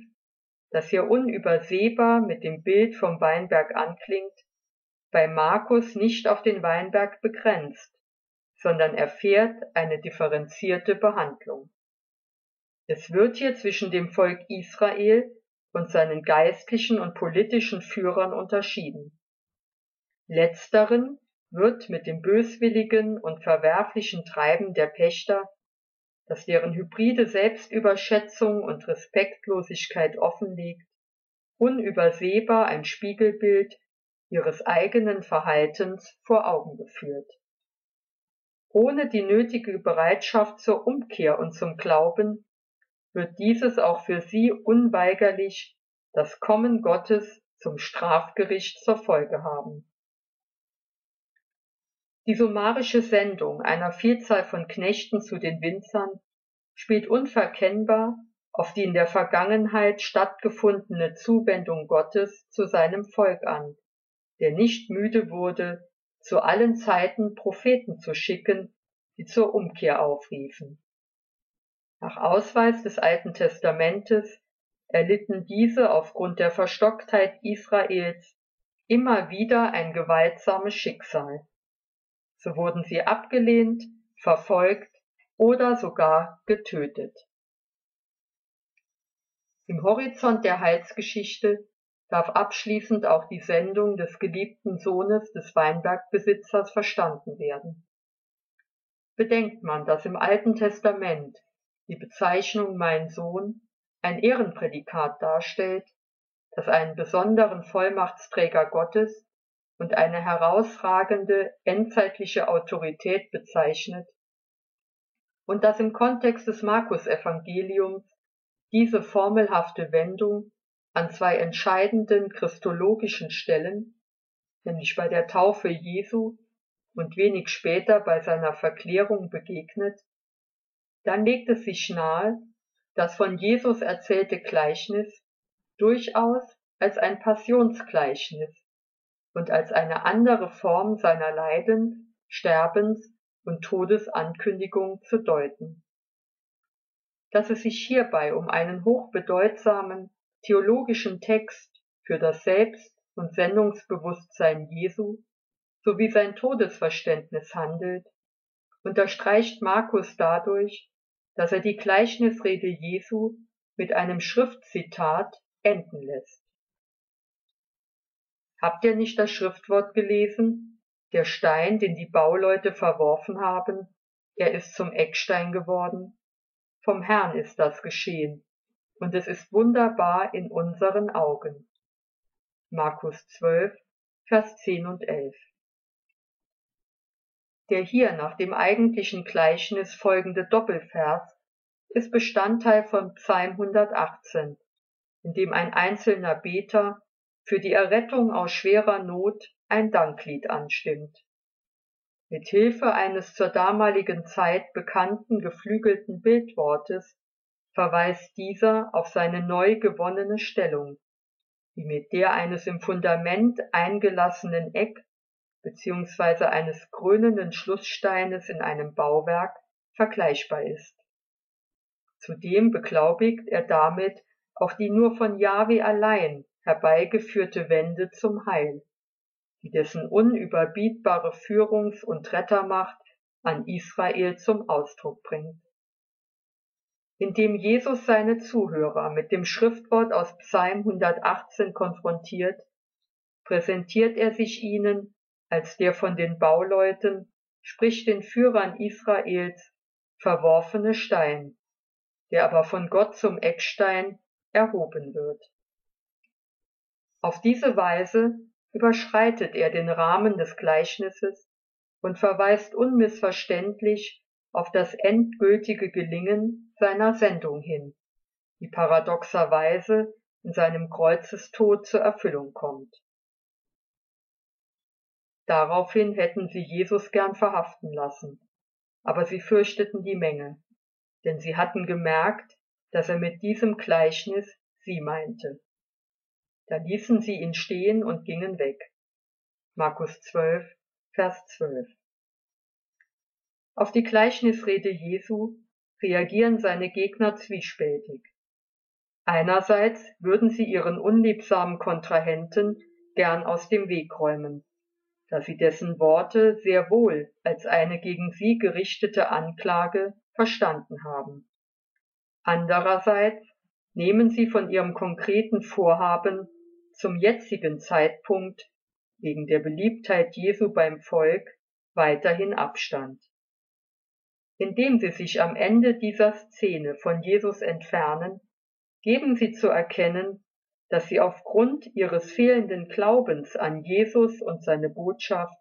[SPEAKER 2] das hier unübersehbar mit dem Bild vom Weinberg anklingt, bei Markus nicht auf den Weinberg begrenzt, sondern erfährt eine differenzierte Behandlung. Es wird hier zwischen dem Volk Israel und seinen geistlichen und politischen Führern unterschieden. Letzteren wird mit dem böswilligen und verwerflichen Treiben der Pächter das deren hybride Selbstüberschätzung und Respektlosigkeit offenlegt, unübersehbar ein Spiegelbild ihres eigenen Verhaltens vor Augen geführt. Ohne die nötige Bereitschaft zur Umkehr und zum Glauben wird dieses auch für sie unweigerlich das Kommen Gottes zum Strafgericht zur Folge haben. Die summarische Sendung einer Vielzahl von Knechten zu den Winzern spielt unverkennbar auf die in der Vergangenheit stattgefundene Zuwendung Gottes zu seinem Volk an, der nicht müde wurde, zu allen Zeiten Propheten zu schicken, die zur Umkehr aufriefen. Nach Ausweis des Alten Testamentes erlitten diese aufgrund der Verstocktheit Israels immer wieder ein gewaltsames Schicksal. So wurden sie abgelehnt, verfolgt oder sogar getötet. Im Horizont der Heilsgeschichte darf abschließend auch die Sendung des geliebten Sohnes des Weinbergbesitzers verstanden werden. Bedenkt man, dass im Alten Testament die Bezeichnung mein Sohn ein Ehrenprädikat darstellt, das einen besonderen Vollmachtsträger Gottes und eine herausragende endzeitliche Autorität bezeichnet, und dass im Kontext des Markus-Evangeliums diese formelhafte Wendung an zwei entscheidenden christologischen Stellen, nämlich bei der Taufe Jesu und wenig später bei seiner Verklärung begegnet, dann legt es sich nahe, das von Jesus erzählte Gleichnis durchaus als ein Passionsgleichnis und als eine andere Form seiner Leidens, Sterbens und Todesankündigung zu deuten. Dass es sich hierbei um einen hochbedeutsamen theologischen Text für das Selbst- und Sendungsbewusstsein Jesu sowie sein Todesverständnis handelt, unterstreicht Markus dadurch, dass er die Gleichnisrede Jesu mit einem Schriftzitat enden lässt. Habt ihr nicht das Schriftwort gelesen? Der Stein, den die Bauleute verworfen haben, er ist zum Eckstein geworden. Vom Herrn ist das geschehen, und es ist wunderbar in unseren Augen. Markus 12, Vers 10 und 11. Der hier nach dem eigentlichen Gleichnis folgende Doppelvers ist Bestandteil von Psalm 118, in dem ein einzelner Beter für die Errettung aus schwerer Not ein Danklied anstimmt. Mit Hilfe eines zur damaligen Zeit bekannten geflügelten Bildwortes verweist dieser auf seine neu gewonnene Stellung, die mit der eines im Fundament eingelassenen Eck bzw. eines krönenden Schlusssteines in einem Bauwerk vergleichbar ist. Zudem beglaubigt er damit auch die nur von Jahwe allein herbeigeführte Wende zum Heil, die dessen unüberbietbare Führungs- und Rettermacht an Israel zum Ausdruck bringt. Indem Jesus seine Zuhörer mit dem Schriftwort aus Psalm 118 konfrontiert, präsentiert er sich ihnen als der von den Bauleuten, sprich den Führern Israels, verworfene Stein, der aber von Gott zum Eckstein erhoben wird. Auf diese Weise überschreitet er den Rahmen des Gleichnisses und verweist unmissverständlich auf das endgültige Gelingen seiner Sendung hin, die paradoxerweise in seinem Kreuzestod zur Erfüllung kommt. Daraufhin hätten sie Jesus gern verhaften lassen, aber sie fürchteten die Menge, denn sie hatten gemerkt, dass er mit diesem Gleichnis sie meinte. Da ließen sie ihn stehen und gingen weg. Markus 12, Vers 12. Auf die Gleichnisrede Jesu reagieren seine Gegner zwiespältig. Einerseits würden sie ihren unliebsamen Kontrahenten gern aus dem Weg räumen, da sie dessen Worte sehr wohl als eine gegen sie gerichtete Anklage verstanden haben. Andererseits nehmen sie von ihrem konkreten Vorhaben zum jetzigen Zeitpunkt wegen der Beliebtheit Jesu beim Volk weiterhin Abstand. Indem sie sich am Ende dieser Szene von Jesus entfernen, geben sie zu erkennen, dass sie aufgrund ihres fehlenden Glaubens an Jesus und seine Botschaft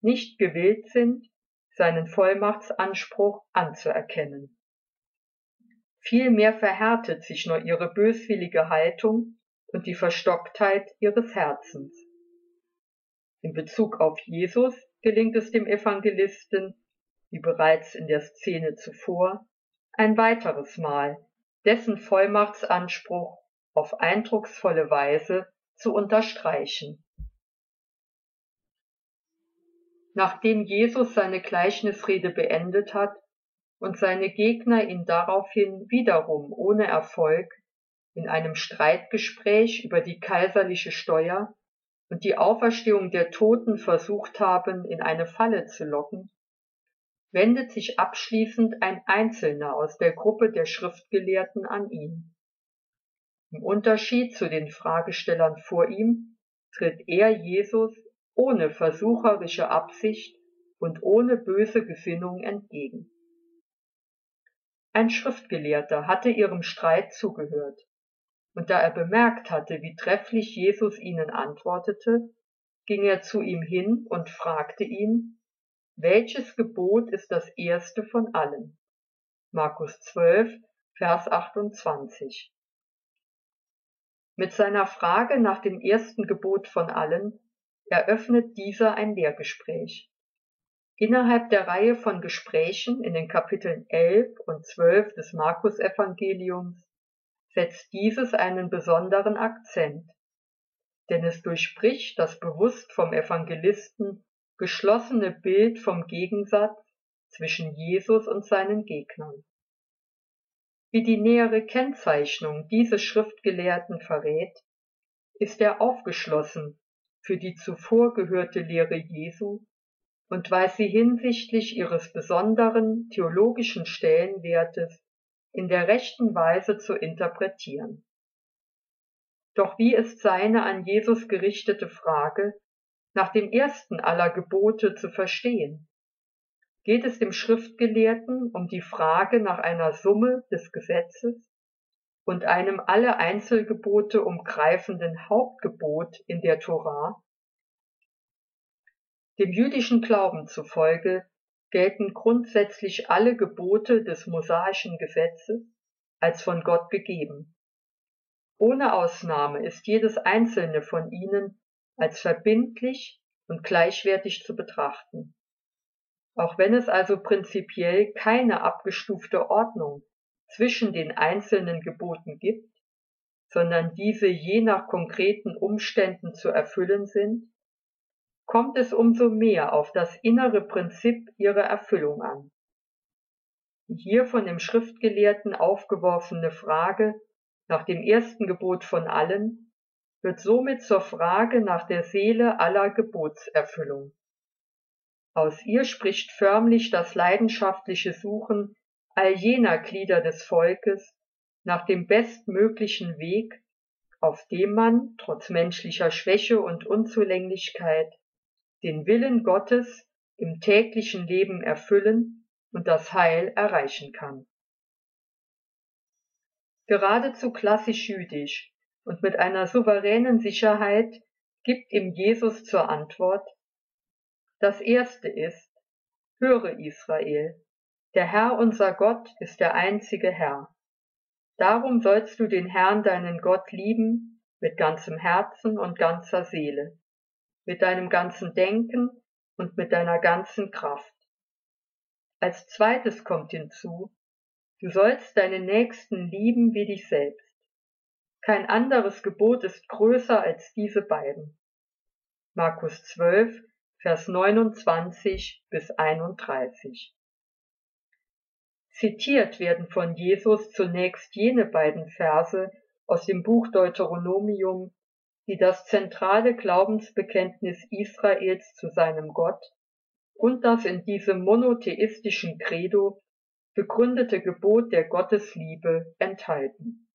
[SPEAKER 2] nicht gewillt sind, seinen Vollmachtsanspruch anzuerkennen. Vielmehr verhärtet sich nur ihre böswillige Haltung und die Verstocktheit ihres Herzens. In Bezug auf Jesus gelingt es dem Evangelisten, wie bereits in der Szene zuvor, ein weiteres Mal, dessen Vollmachtsanspruch auf eindrucksvolle Weise zu unterstreichen. Nachdem Jesus seine Gleichnisrede beendet hat und seine Gegner ihn daraufhin wiederum ohne Erfolg in einem Streitgespräch über die kaiserliche Steuer und die Auferstehung der Toten versucht haben, in eine Falle zu locken, wendet sich abschließend ein Einzelner aus der Gruppe der Schriftgelehrten an ihn. Im Unterschied zu den Fragestellern vor ihm tritt er Jesus ohne versucherische Absicht und ohne böse Gesinnung entgegen. Ein Schriftgelehrter hatte ihrem Streit zugehört, und da er bemerkt hatte, wie trefflich Jesus ihnen antwortete, ging er zu ihm hin und fragte ihn, welches Gebot ist das erste von allen? Markus 12, Vers 28. Mit seiner Frage nach dem ersten Gebot von allen eröffnet dieser ein Lehrgespräch. Innerhalb der Reihe von Gesprächen in den Kapiteln 11 und 12 des Markus-Evangeliums setzt dieses einen besonderen Akzent, denn es durchbricht das bewusst vom Evangelisten geschlossene Bild vom Gegensatz zwischen Jesus und seinen Gegnern. Wie die nähere Kennzeichnung dieses Schriftgelehrten verrät, ist er aufgeschlossen für die zuvor gehörte Lehre Jesu und weiß sie hinsichtlich ihres besonderen theologischen Stellenwertes in der rechten Weise zu interpretieren. Doch wie ist seine an Jesus gerichtete Frage nach dem ersten aller Gebote zu verstehen? Geht es dem Schriftgelehrten um die Frage nach einer Summe des Gesetzes und einem alle Einzelgebote umgreifenden Hauptgebot in der Torah? Dem jüdischen Glauben zufolge gelten grundsätzlich alle Gebote des mosaischen Gesetzes als von Gott gegeben. Ohne Ausnahme ist jedes einzelne von ihnen als verbindlich und gleichwertig zu betrachten. Auch wenn es also prinzipiell keine abgestufte Ordnung zwischen den einzelnen Geboten gibt, sondern diese je nach konkreten Umständen zu erfüllen sind, kommt es umso mehr auf das innere Prinzip ihrer Erfüllung an. Die hier von dem Schriftgelehrten aufgeworfene Frage nach dem ersten Gebot von allen wird somit zur Frage nach der Seele aller Gebotserfüllung. Aus ihr spricht förmlich das leidenschaftliche Suchen all jener Glieder des Volkes nach dem bestmöglichen Weg, auf dem man, trotz menschlicher Schwäche und Unzulänglichkeit, den Willen Gottes im täglichen Leben erfüllen und das Heil erreichen kann. Geradezu klassisch jüdisch und mit einer souveränen Sicherheit gibt ihm Jesus zur Antwort, das erste ist, höre Israel, der Herr unser Gott ist der einzige Herr. Darum sollst du den Herrn deinen Gott lieben mit ganzem Herzen und ganzer Seele, mit deinem ganzen Denken und mit deiner ganzen Kraft. Als zweites kommt hinzu, du sollst deinen Nächsten lieben wie dich selbst. Kein anderes Gebot ist größer als diese beiden. Markus 12, Vers 29 bis 31. Zitiert werden von Jesus zunächst jene beiden Verse aus dem Buch Deuteronomium, die das zentrale Glaubensbekenntnis Israels zu seinem Gott und das in diesem monotheistischen Credo begründete Gebot der Gottesliebe enthalten.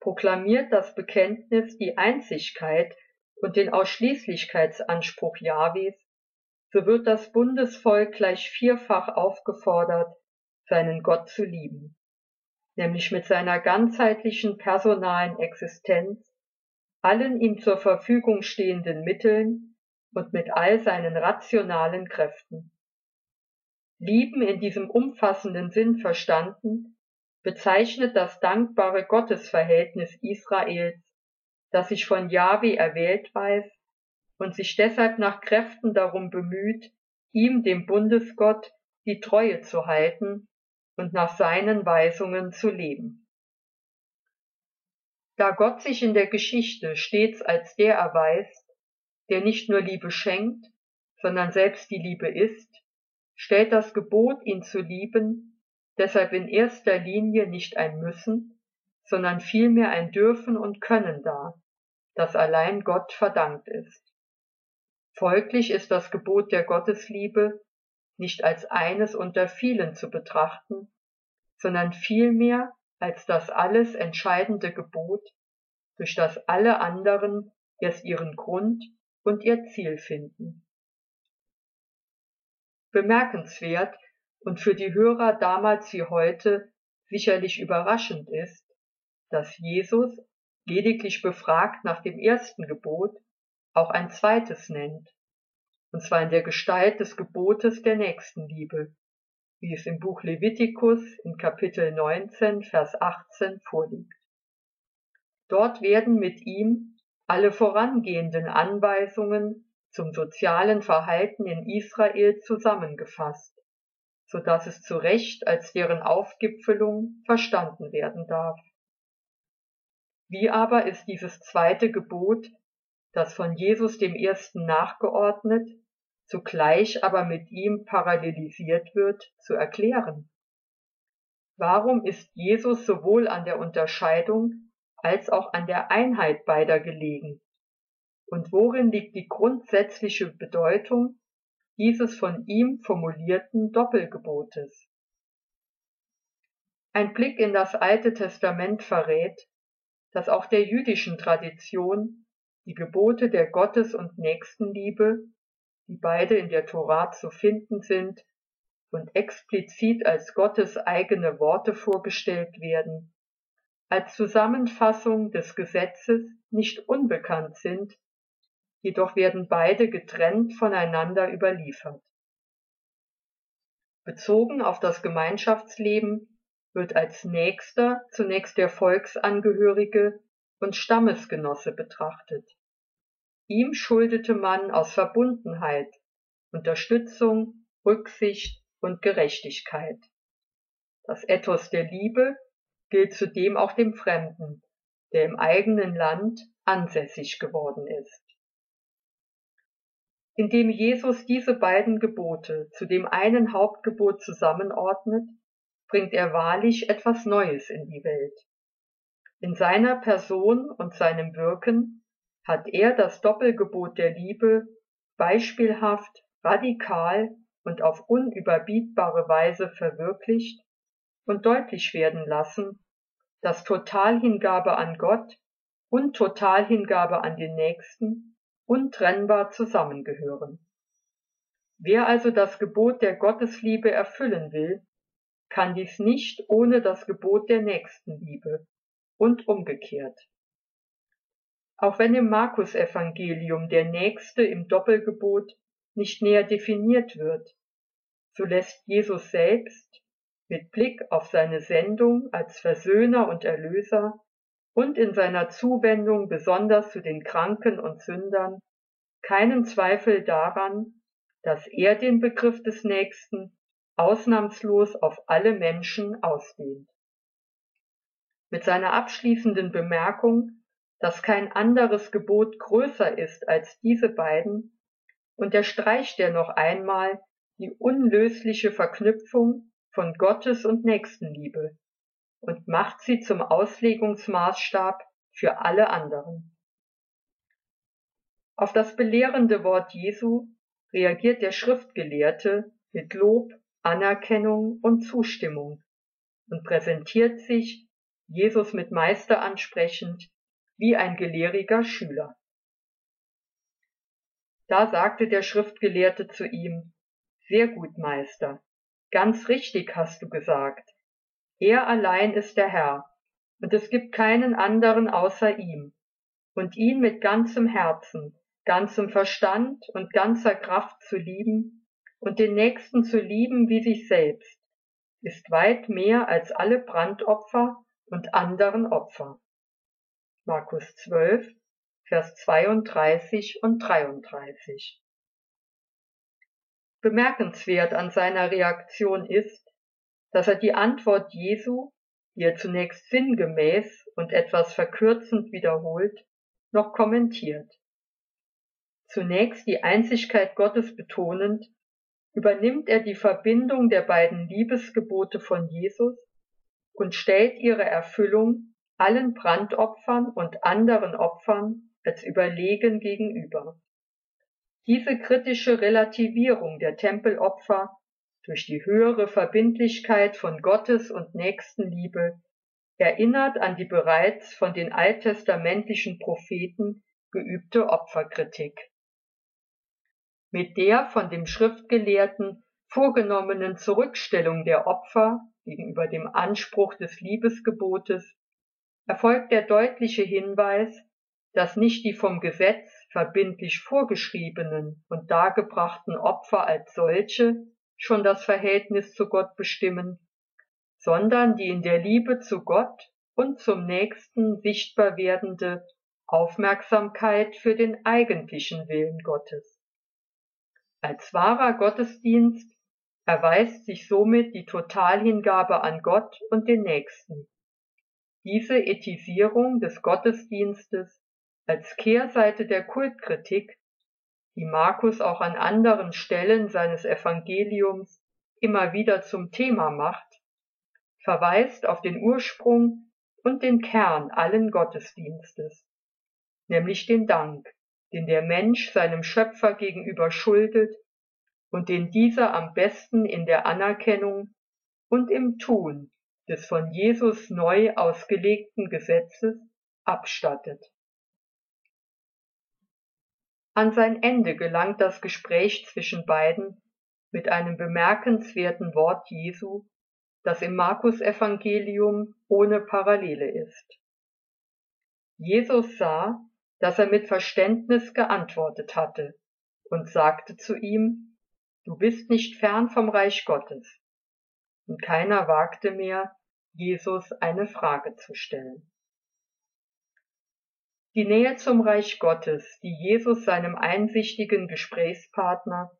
[SPEAKER 2] Proklamiert das Bekenntnis die Einzigkeit und den Ausschließlichkeitsanspruch Jahwes, so wird das Bundesvolk gleich vierfach aufgefordert, seinen Gott zu lieben, nämlich mit seiner ganzheitlichen personalen Existenz, allen ihm zur Verfügung stehenden Mitteln und mit all seinen rationalen Kräften. Lieben in diesem umfassenden Sinn verstanden, bezeichnet das dankbare Gottesverhältnis Israels, das sich von Jahwe erwählt weiß und sich deshalb nach Kräften darum bemüht, ihm, dem Bundesgott, die Treue zu halten und nach seinen Weisungen zu leben. Da Gott sich in der Geschichte stets als der erweist, der nicht nur Liebe schenkt, sondern selbst die Liebe ist, stellt das Gebot, ihn zu lieben, deshalb in erster Linie nicht ein Müssen, sondern vielmehr ein Dürfen und Können dar, das allein Gott verdankt ist. Folglich ist das Gebot der Gottesliebe nicht als eines unter vielen zu betrachten, sondern vielmehr als das alles entscheidende Gebot, durch das alle anderen erst ihren Grund und ihr Ziel finden. Bemerkenswert und für die Hörer damals wie heute sicherlich überraschend ist, dass Jesus, lediglich befragt nach dem ersten Gebot, auch ein zweites nennt, und zwar in der Gestalt des Gebotes der Nächstenliebe, wie es im Buch Levitikus in Kapitel 19, Vers 18 vorliegt. Dort werden mit ihm alle vorangehenden Anweisungen zum sozialen Verhalten in Israel zusammengefasst, so dass es zu Recht als deren Aufgipfelung verstanden werden darf. Wie aber ist dieses zweite Gebot das von Jesus dem Ersten nachgeordnet, zugleich aber mit ihm parallelisiert wird, zu erklären. Warum ist Jesus sowohl an der Unterscheidung als auch an der Einheit beider gelegen? Und worin liegt die grundsätzliche Bedeutung dieses von ihm formulierten Doppelgebotes? Ein Blick in das Alte Testament verrät, dass auch der jüdischen Tradition die Gebote der Gottes- und Nächstenliebe, die beide in der Tora zu finden sind und explizit als Gottes eigene Worte vorgestellt werden, als Zusammenfassung des Gesetzes nicht unbekannt sind, jedoch werden beide getrennt voneinander überliefert. Bezogen auf das Gemeinschaftsleben wird als Nächster zunächst der Volksangehörige und Stammesgenosse betrachtet. Ihm schuldete man aus Verbundenheit, Unterstützung, Rücksicht und Gerechtigkeit. Das Ethos der Liebe gilt zudem auch dem Fremden, der im eigenen Land ansässig geworden ist. Indem Jesus diese beiden Gebote zu dem einen Hauptgebot zusammenordnet, bringt er wahrlich etwas Neues in die Welt. In seiner Person und seinem Wirken hat er das Doppelgebot der Liebe beispielhaft, radikal und auf unüberbietbare Weise verwirklicht und deutlich werden lassen, dass Totalhingabe an Gott und Totalhingabe an den Nächsten untrennbar zusammengehören. Wer also das Gebot der Gottesliebe erfüllen will, kann dies nicht ohne das Gebot der Nächstenliebe und umgekehrt. Auch wenn im Markus-Evangelium der Nächste im Doppelgebot nicht näher definiert wird, so lässt Jesus selbst mit Blick auf seine Sendung als Versöhner und Erlöser und in seiner Zuwendung besonders zu den Kranken und Sündern keinen Zweifel daran, dass er den Begriff des Nächsten ausnahmslos auf alle Menschen ausdehnt. Mit seiner abschließenden Bemerkung, dass kein anderes Gebot größer ist als diese beiden, unterstreicht er noch einmal die unlösliche Verknüpfung von Gottes und Nächstenliebe und macht sie zum Auslegungsmaßstab für alle anderen. Auf das belehrende Wort Jesu reagiert der Schriftgelehrte mit Lob, Anerkennung und Zustimmung und präsentiert sich, Jesus mit Meister ansprechend, wie ein gelehriger Schüler. Da sagte der Schriftgelehrte zu ihm, Sehr gut, Meister, ganz richtig hast du gesagt. Er allein ist der Herr, und es gibt keinen anderen außer ihm, und ihn mit ganzem Herzen, ganzem Verstand und ganzer Kraft zu lieben und den Nächsten zu lieben wie sich selbst, ist weit mehr als alle Brandopfer und anderen Opfer. Markus 12, Vers 32 und 33. Bemerkenswert an seiner Reaktion ist, dass er die Antwort Jesu, die er zunächst sinngemäß und etwas verkürzend wiederholt, noch kommentiert. Zunächst die Einzigkeit Gottes betonend, übernimmt er die Verbindung der beiden Liebesgebote von Jesus und stellt ihre Erfüllung allen Brandopfern und anderen Opfern als überlegen gegenüber. Diese kritische Relativierung der Tempelopfer durch die höhere Verbindlichkeit von Gottes und Nächstenliebe erinnert an die bereits von den alttestamentlichen Propheten geübte Opferkritik. Mit der von dem Schriftgelehrten vorgenommenen Zurückstellung der Opfer gegenüber dem Anspruch des Liebesgebotes erfolgt der deutliche Hinweis, dass nicht die vom Gesetz verbindlich vorgeschriebenen und dargebrachten Opfer als solche schon das Verhältnis zu Gott bestimmen, sondern die in der Liebe zu Gott und zum Nächsten sichtbar werdende Aufmerksamkeit für den eigentlichen Willen Gottes. Als wahrer Gottesdienst erweist sich somit die Totalhingabe an Gott und den Nächsten. Diese Ethisierung des Gottesdienstes als Kehrseite der Kultkritik die Markus auch an anderen Stellen seines Evangeliums immer wieder zum Thema macht, verweist auf den Ursprung und den Kern allen Gottesdienstes, nämlich den Dank, den der Mensch seinem Schöpfer gegenüber schuldet und den dieser am besten in der Anerkennung und im Tun des von Jesus neu ausgelegten Gesetzes abstattet. An sein Ende gelangt das Gespräch zwischen beiden mit einem bemerkenswerten Wort Jesu, das im Markus-Evangelium ohne Parallele ist. Jesus sah, dass er mit Verständnis geantwortet hatte und sagte zu ihm, Du bist nicht fern vom Reich Gottes. Und keiner wagte mehr, Jesus eine Frage zu stellen. Die Nähe zum Reich Gottes, die Jesus seinem einsichtigen Gesprächspartner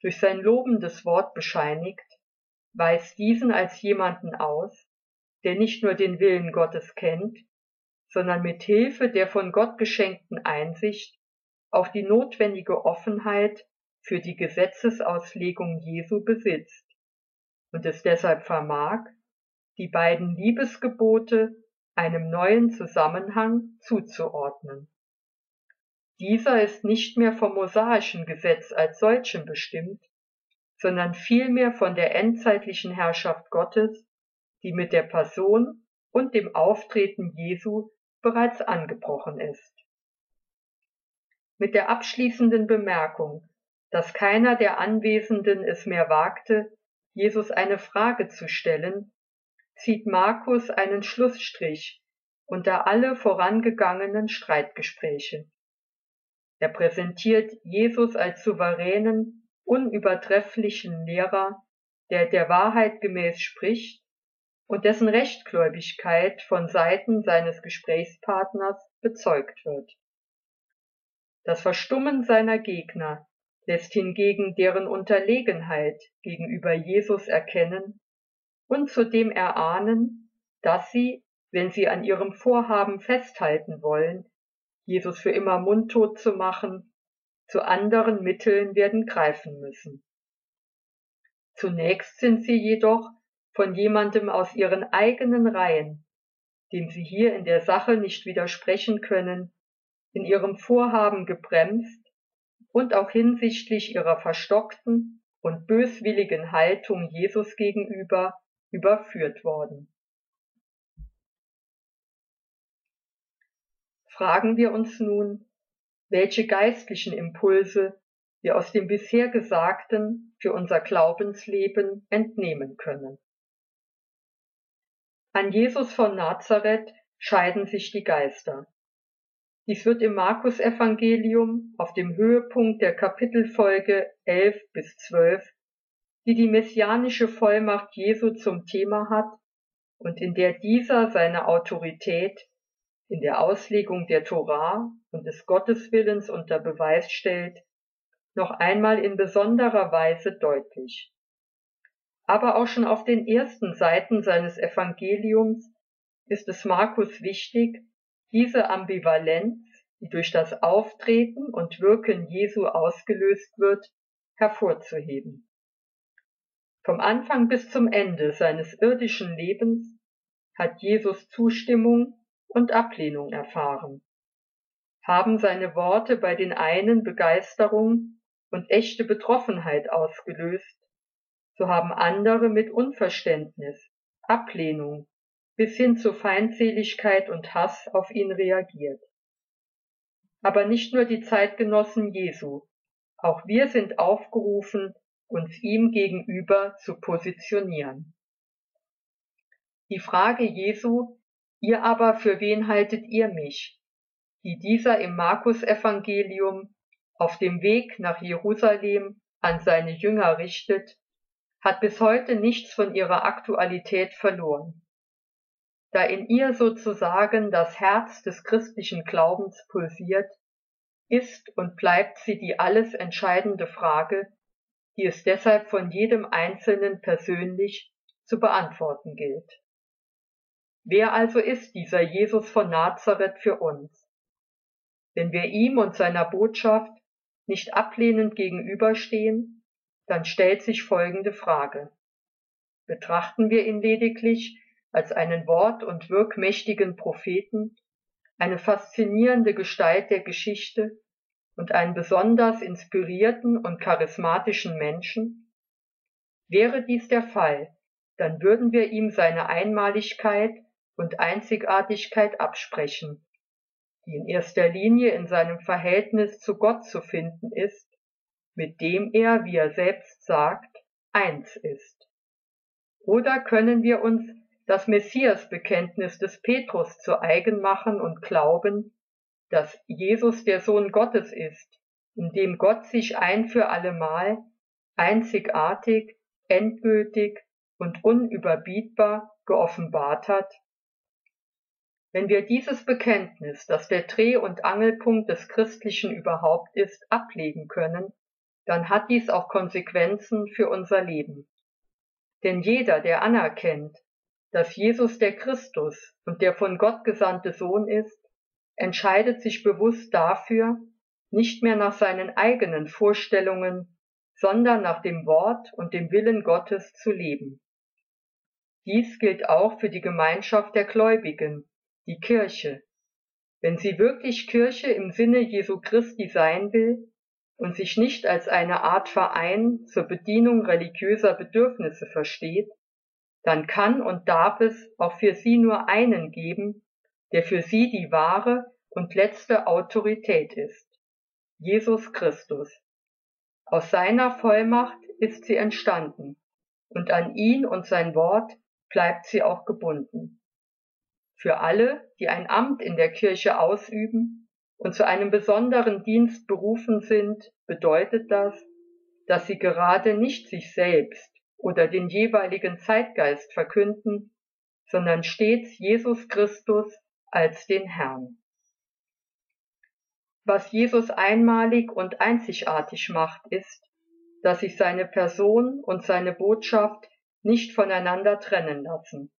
[SPEAKER 2] durch sein lobendes Wort bescheinigt, weist diesen als jemanden aus, der nicht nur den Willen Gottes kennt, sondern mit Hilfe der von Gott geschenkten Einsicht auch die notwendige Offenheit für die Gesetzesauslegung Jesu besitzt und es deshalb vermag, die beiden Liebesgebote einem neuen Zusammenhang zuzuordnen. Dieser ist nicht mehr vom mosaischen Gesetz als solchem bestimmt, sondern vielmehr von der endzeitlichen Herrschaft Gottes, die mit der Person und dem Auftreten Jesu bereits angebrochen ist. Mit der abschließenden Bemerkung, dass keiner der Anwesenden es mehr wagte, Jesus eine Frage zu stellen, zieht Markus einen Schlussstrich unter alle vorangegangenen Streitgespräche. Er präsentiert Jesus als souveränen, unübertrefflichen Lehrer, der der Wahrheit gemäß spricht und dessen Rechtgläubigkeit von Seiten seines Gesprächspartners bezeugt wird. Das Verstummen seiner Gegner lässt hingegen deren Unterlegenheit gegenüber Jesus erkennen und zudem erahnen, dass sie, wenn sie an ihrem Vorhaben festhalten wollen, Jesus für immer mundtot zu machen, zu anderen Mitteln werden greifen müssen. Zunächst sind sie jedoch von jemandem aus ihren eigenen Reihen, dem sie hier in der Sache nicht widersprechen können, in ihrem Vorhaben gebremst und auch hinsichtlich ihrer verstockten und böswilligen Haltung Jesus gegenüber überführt worden. Fragen wir uns nun, welche geistlichen Impulse wir aus dem bisher Gesagten für unser Glaubensleben entnehmen können. An Jesus von Nazareth scheiden sich die Geister. Dies wird im Markus-Evangelium auf dem Höhepunkt der Kapitelfolge 11 bis 12, die die messianische Vollmacht Jesu zum Thema hat und in der dieser seine Autorität in der Auslegung der Torah und des Gotteswillens unter Beweis stellt, noch einmal in besonderer Weise deutlich. Aber auch schon auf den ersten Seiten seines Evangeliums ist es Markus wichtig, diese Ambivalenz, die durch das Auftreten und Wirken Jesu ausgelöst wird, hervorzuheben. Vom Anfang bis zum Ende seines irdischen Lebens hat Jesus Zustimmung und Ablehnung erfahren. Haben seine Worte bei den einen Begeisterung und echte Betroffenheit ausgelöst, so haben andere mit Unverständnis, Ablehnung bis hin zu Feindseligkeit und Hass auf ihn reagiert. Aber nicht nur die Zeitgenossen Jesu, auch wir sind aufgerufen, uns ihm gegenüber zu positionieren. Die Frage Jesu, ihr aber für wen haltet ihr mich, die dieser im Markus-Evangelium auf dem Weg nach Jerusalem an seine Jünger richtet, hat bis heute nichts von ihrer Aktualität verloren da in ihr sozusagen das Herz des christlichen Glaubens pulsiert, ist und bleibt sie die alles entscheidende Frage, die es deshalb von jedem Einzelnen persönlich zu beantworten gilt. Wer also ist dieser Jesus von Nazareth für uns? Wenn wir ihm und seiner Botschaft nicht ablehnend gegenüberstehen, dann stellt sich folgende Frage. Betrachten wir ihn lediglich als einen wort- und wirkmächtigen Propheten, eine faszinierende Gestalt der Geschichte und einen besonders inspirierten und charismatischen Menschen? Wäre dies der Fall, dann würden wir ihm seine Einmaligkeit und Einzigartigkeit absprechen, die in erster Linie in seinem Verhältnis zu Gott zu finden ist, mit dem er, wie er selbst sagt, eins ist. Oder können wir uns das Messiasbekenntnis des Petrus zu eigen machen und glauben, dass Jesus der Sohn Gottes ist, in dem Gott sich ein für allemal, einzigartig, endgültig und unüberbietbar geoffenbart hat? Wenn wir dieses Bekenntnis, das der Dreh- und Angelpunkt des Christlichen überhaupt ist, ablegen können, dann hat dies auch Konsequenzen für unser Leben. Denn jeder, der anerkennt, dass Jesus der Christus und der von Gott gesandte Sohn ist, entscheidet sich bewusst dafür, nicht mehr nach seinen eigenen Vorstellungen, sondern nach dem Wort und dem Willen Gottes zu leben. Dies gilt auch für die Gemeinschaft der Gläubigen, die Kirche. Wenn sie wirklich Kirche im Sinne Jesu Christi sein will und sich nicht als eine Art Verein zur Bedienung religiöser Bedürfnisse versteht, dann kann und darf es auch für sie nur einen geben, der für sie die wahre und letzte Autorität ist. Jesus Christus. Aus seiner Vollmacht ist sie entstanden, und an ihn und sein Wort bleibt sie auch gebunden. Für alle, die ein Amt in der Kirche ausüben und zu einem besonderen Dienst berufen sind, bedeutet das, dass sie gerade nicht sich selbst oder den jeweiligen Zeitgeist verkünden, sondern stets Jesus Christus als den Herrn. Was Jesus einmalig und einzigartig macht, ist, dass sich seine Person und seine Botschaft nicht voneinander trennen lassen.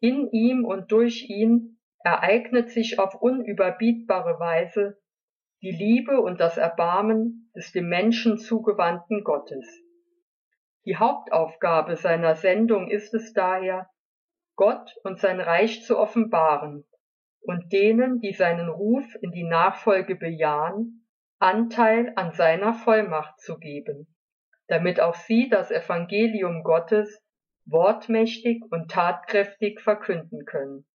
[SPEAKER 2] In ihm und durch ihn ereignet sich auf unüberbietbare Weise die Liebe und das Erbarmen des dem Menschen zugewandten Gottes. Die Hauptaufgabe seiner Sendung ist es daher, Gott und sein Reich zu offenbaren und denen, die seinen Ruf in die Nachfolge bejahen, Anteil an seiner Vollmacht zu geben, damit auch sie das Evangelium Gottes wortmächtig und tatkräftig verkünden können.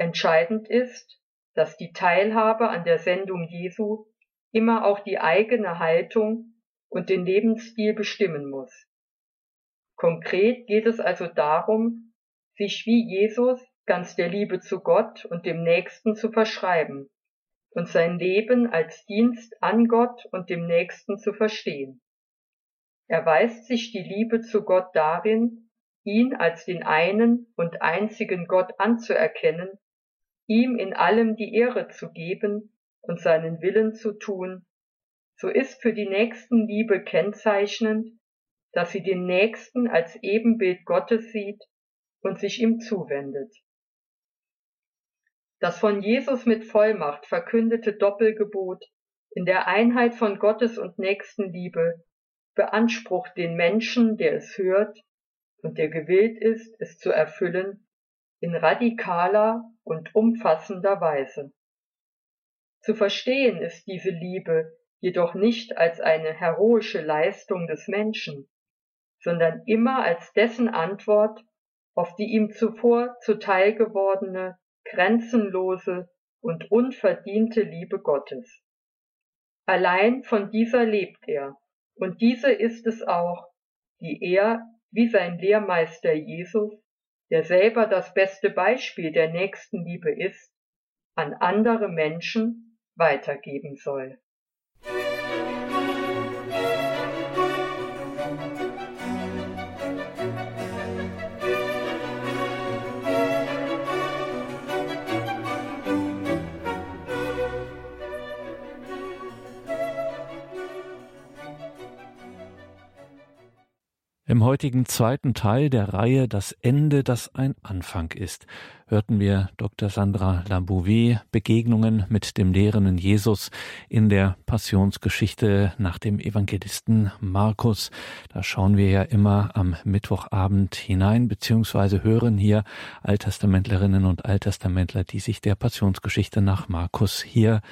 [SPEAKER 2] Entscheidend ist, dass die Teilhabe an der Sendung Jesu immer auch die eigene Haltung und den Lebensstil bestimmen muss. Konkret geht es also darum, sich wie Jesus ganz der Liebe zu Gott und dem Nächsten zu verschreiben und sein Leben als Dienst an Gott und dem Nächsten zu verstehen. Erweist sich die Liebe zu Gott darin, ihn als den einen und einzigen Gott anzuerkennen, ihm in allem die Ehre zu geben und seinen Willen zu tun, so ist für die Nächstenliebe kennzeichnend, dass sie den Nächsten als Ebenbild Gottes sieht und sich ihm zuwendet. Das von Jesus mit Vollmacht verkündete Doppelgebot in der Einheit von Gottes und Nächstenliebe beansprucht den Menschen, der es hört und der gewillt ist, es zu erfüllen, in radikaler und umfassender Weise. Zu verstehen ist diese Liebe jedoch nicht als eine heroische Leistung des Menschen, sondern immer als dessen Antwort auf die ihm zuvor zuteil gewordene, grenzenlose und unverdiente Liebe Gottes. Allein von dieser lebt er, und diese ist es auch, die er, wie sein Lehrmeister Jesus, der selber das beste Beispiel der Nächstenliebe ist, an andere Menschen weitergeben soll.
[SPEAKER 1] Im heutigen zweiten Teil der Reihe Das Ende, das ein Anfang ist, hörten wir Dr. Sandra Lambouvet Begegnungen mit dem lehrenden Jesus in der Passionsgeschichte nach dem Evangelisten Markus. Da schauen wir ja immer am Mittwochabend hinein, beziehungsweise hören hier Alttestamentlerinnen und Alttestamentler, die sich der Passionsgeschichte nach Markus hier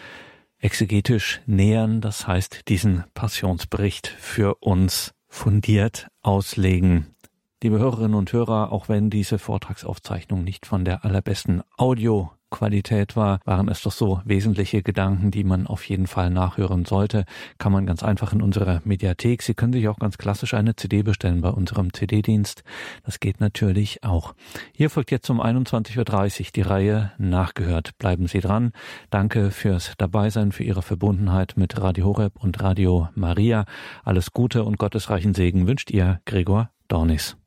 [SPEAKER 1] exegetisch nähern, das heißt diesen Passionsbericht für uns fundiert auslegen. Liebe Hörerinnen und Hörer, auch wenn diese Vortragsaufzeichnung nicht von der allerbesten Audio Qualität war, waren es doch so wesentliche Gedanken, die man auf jeden Fall nachhören sollte. Kann man ganz einfach in unserer Mediathek. Sie können sich auch ganz klassisch eine CD bestellen bei unserem CD-Dienst. Das geht natürlich auch. Hier folgt jetzt um 21.30 Uhr die Reihe Nachgehört. Bleiben Sie dran. Danke fürs Dabeisein, für Ihre Verbundenheit mit Radio Horeb und Radio Maria. Alles Gute und gottesreichen Segen wünscht Ihr Gregor Dornis.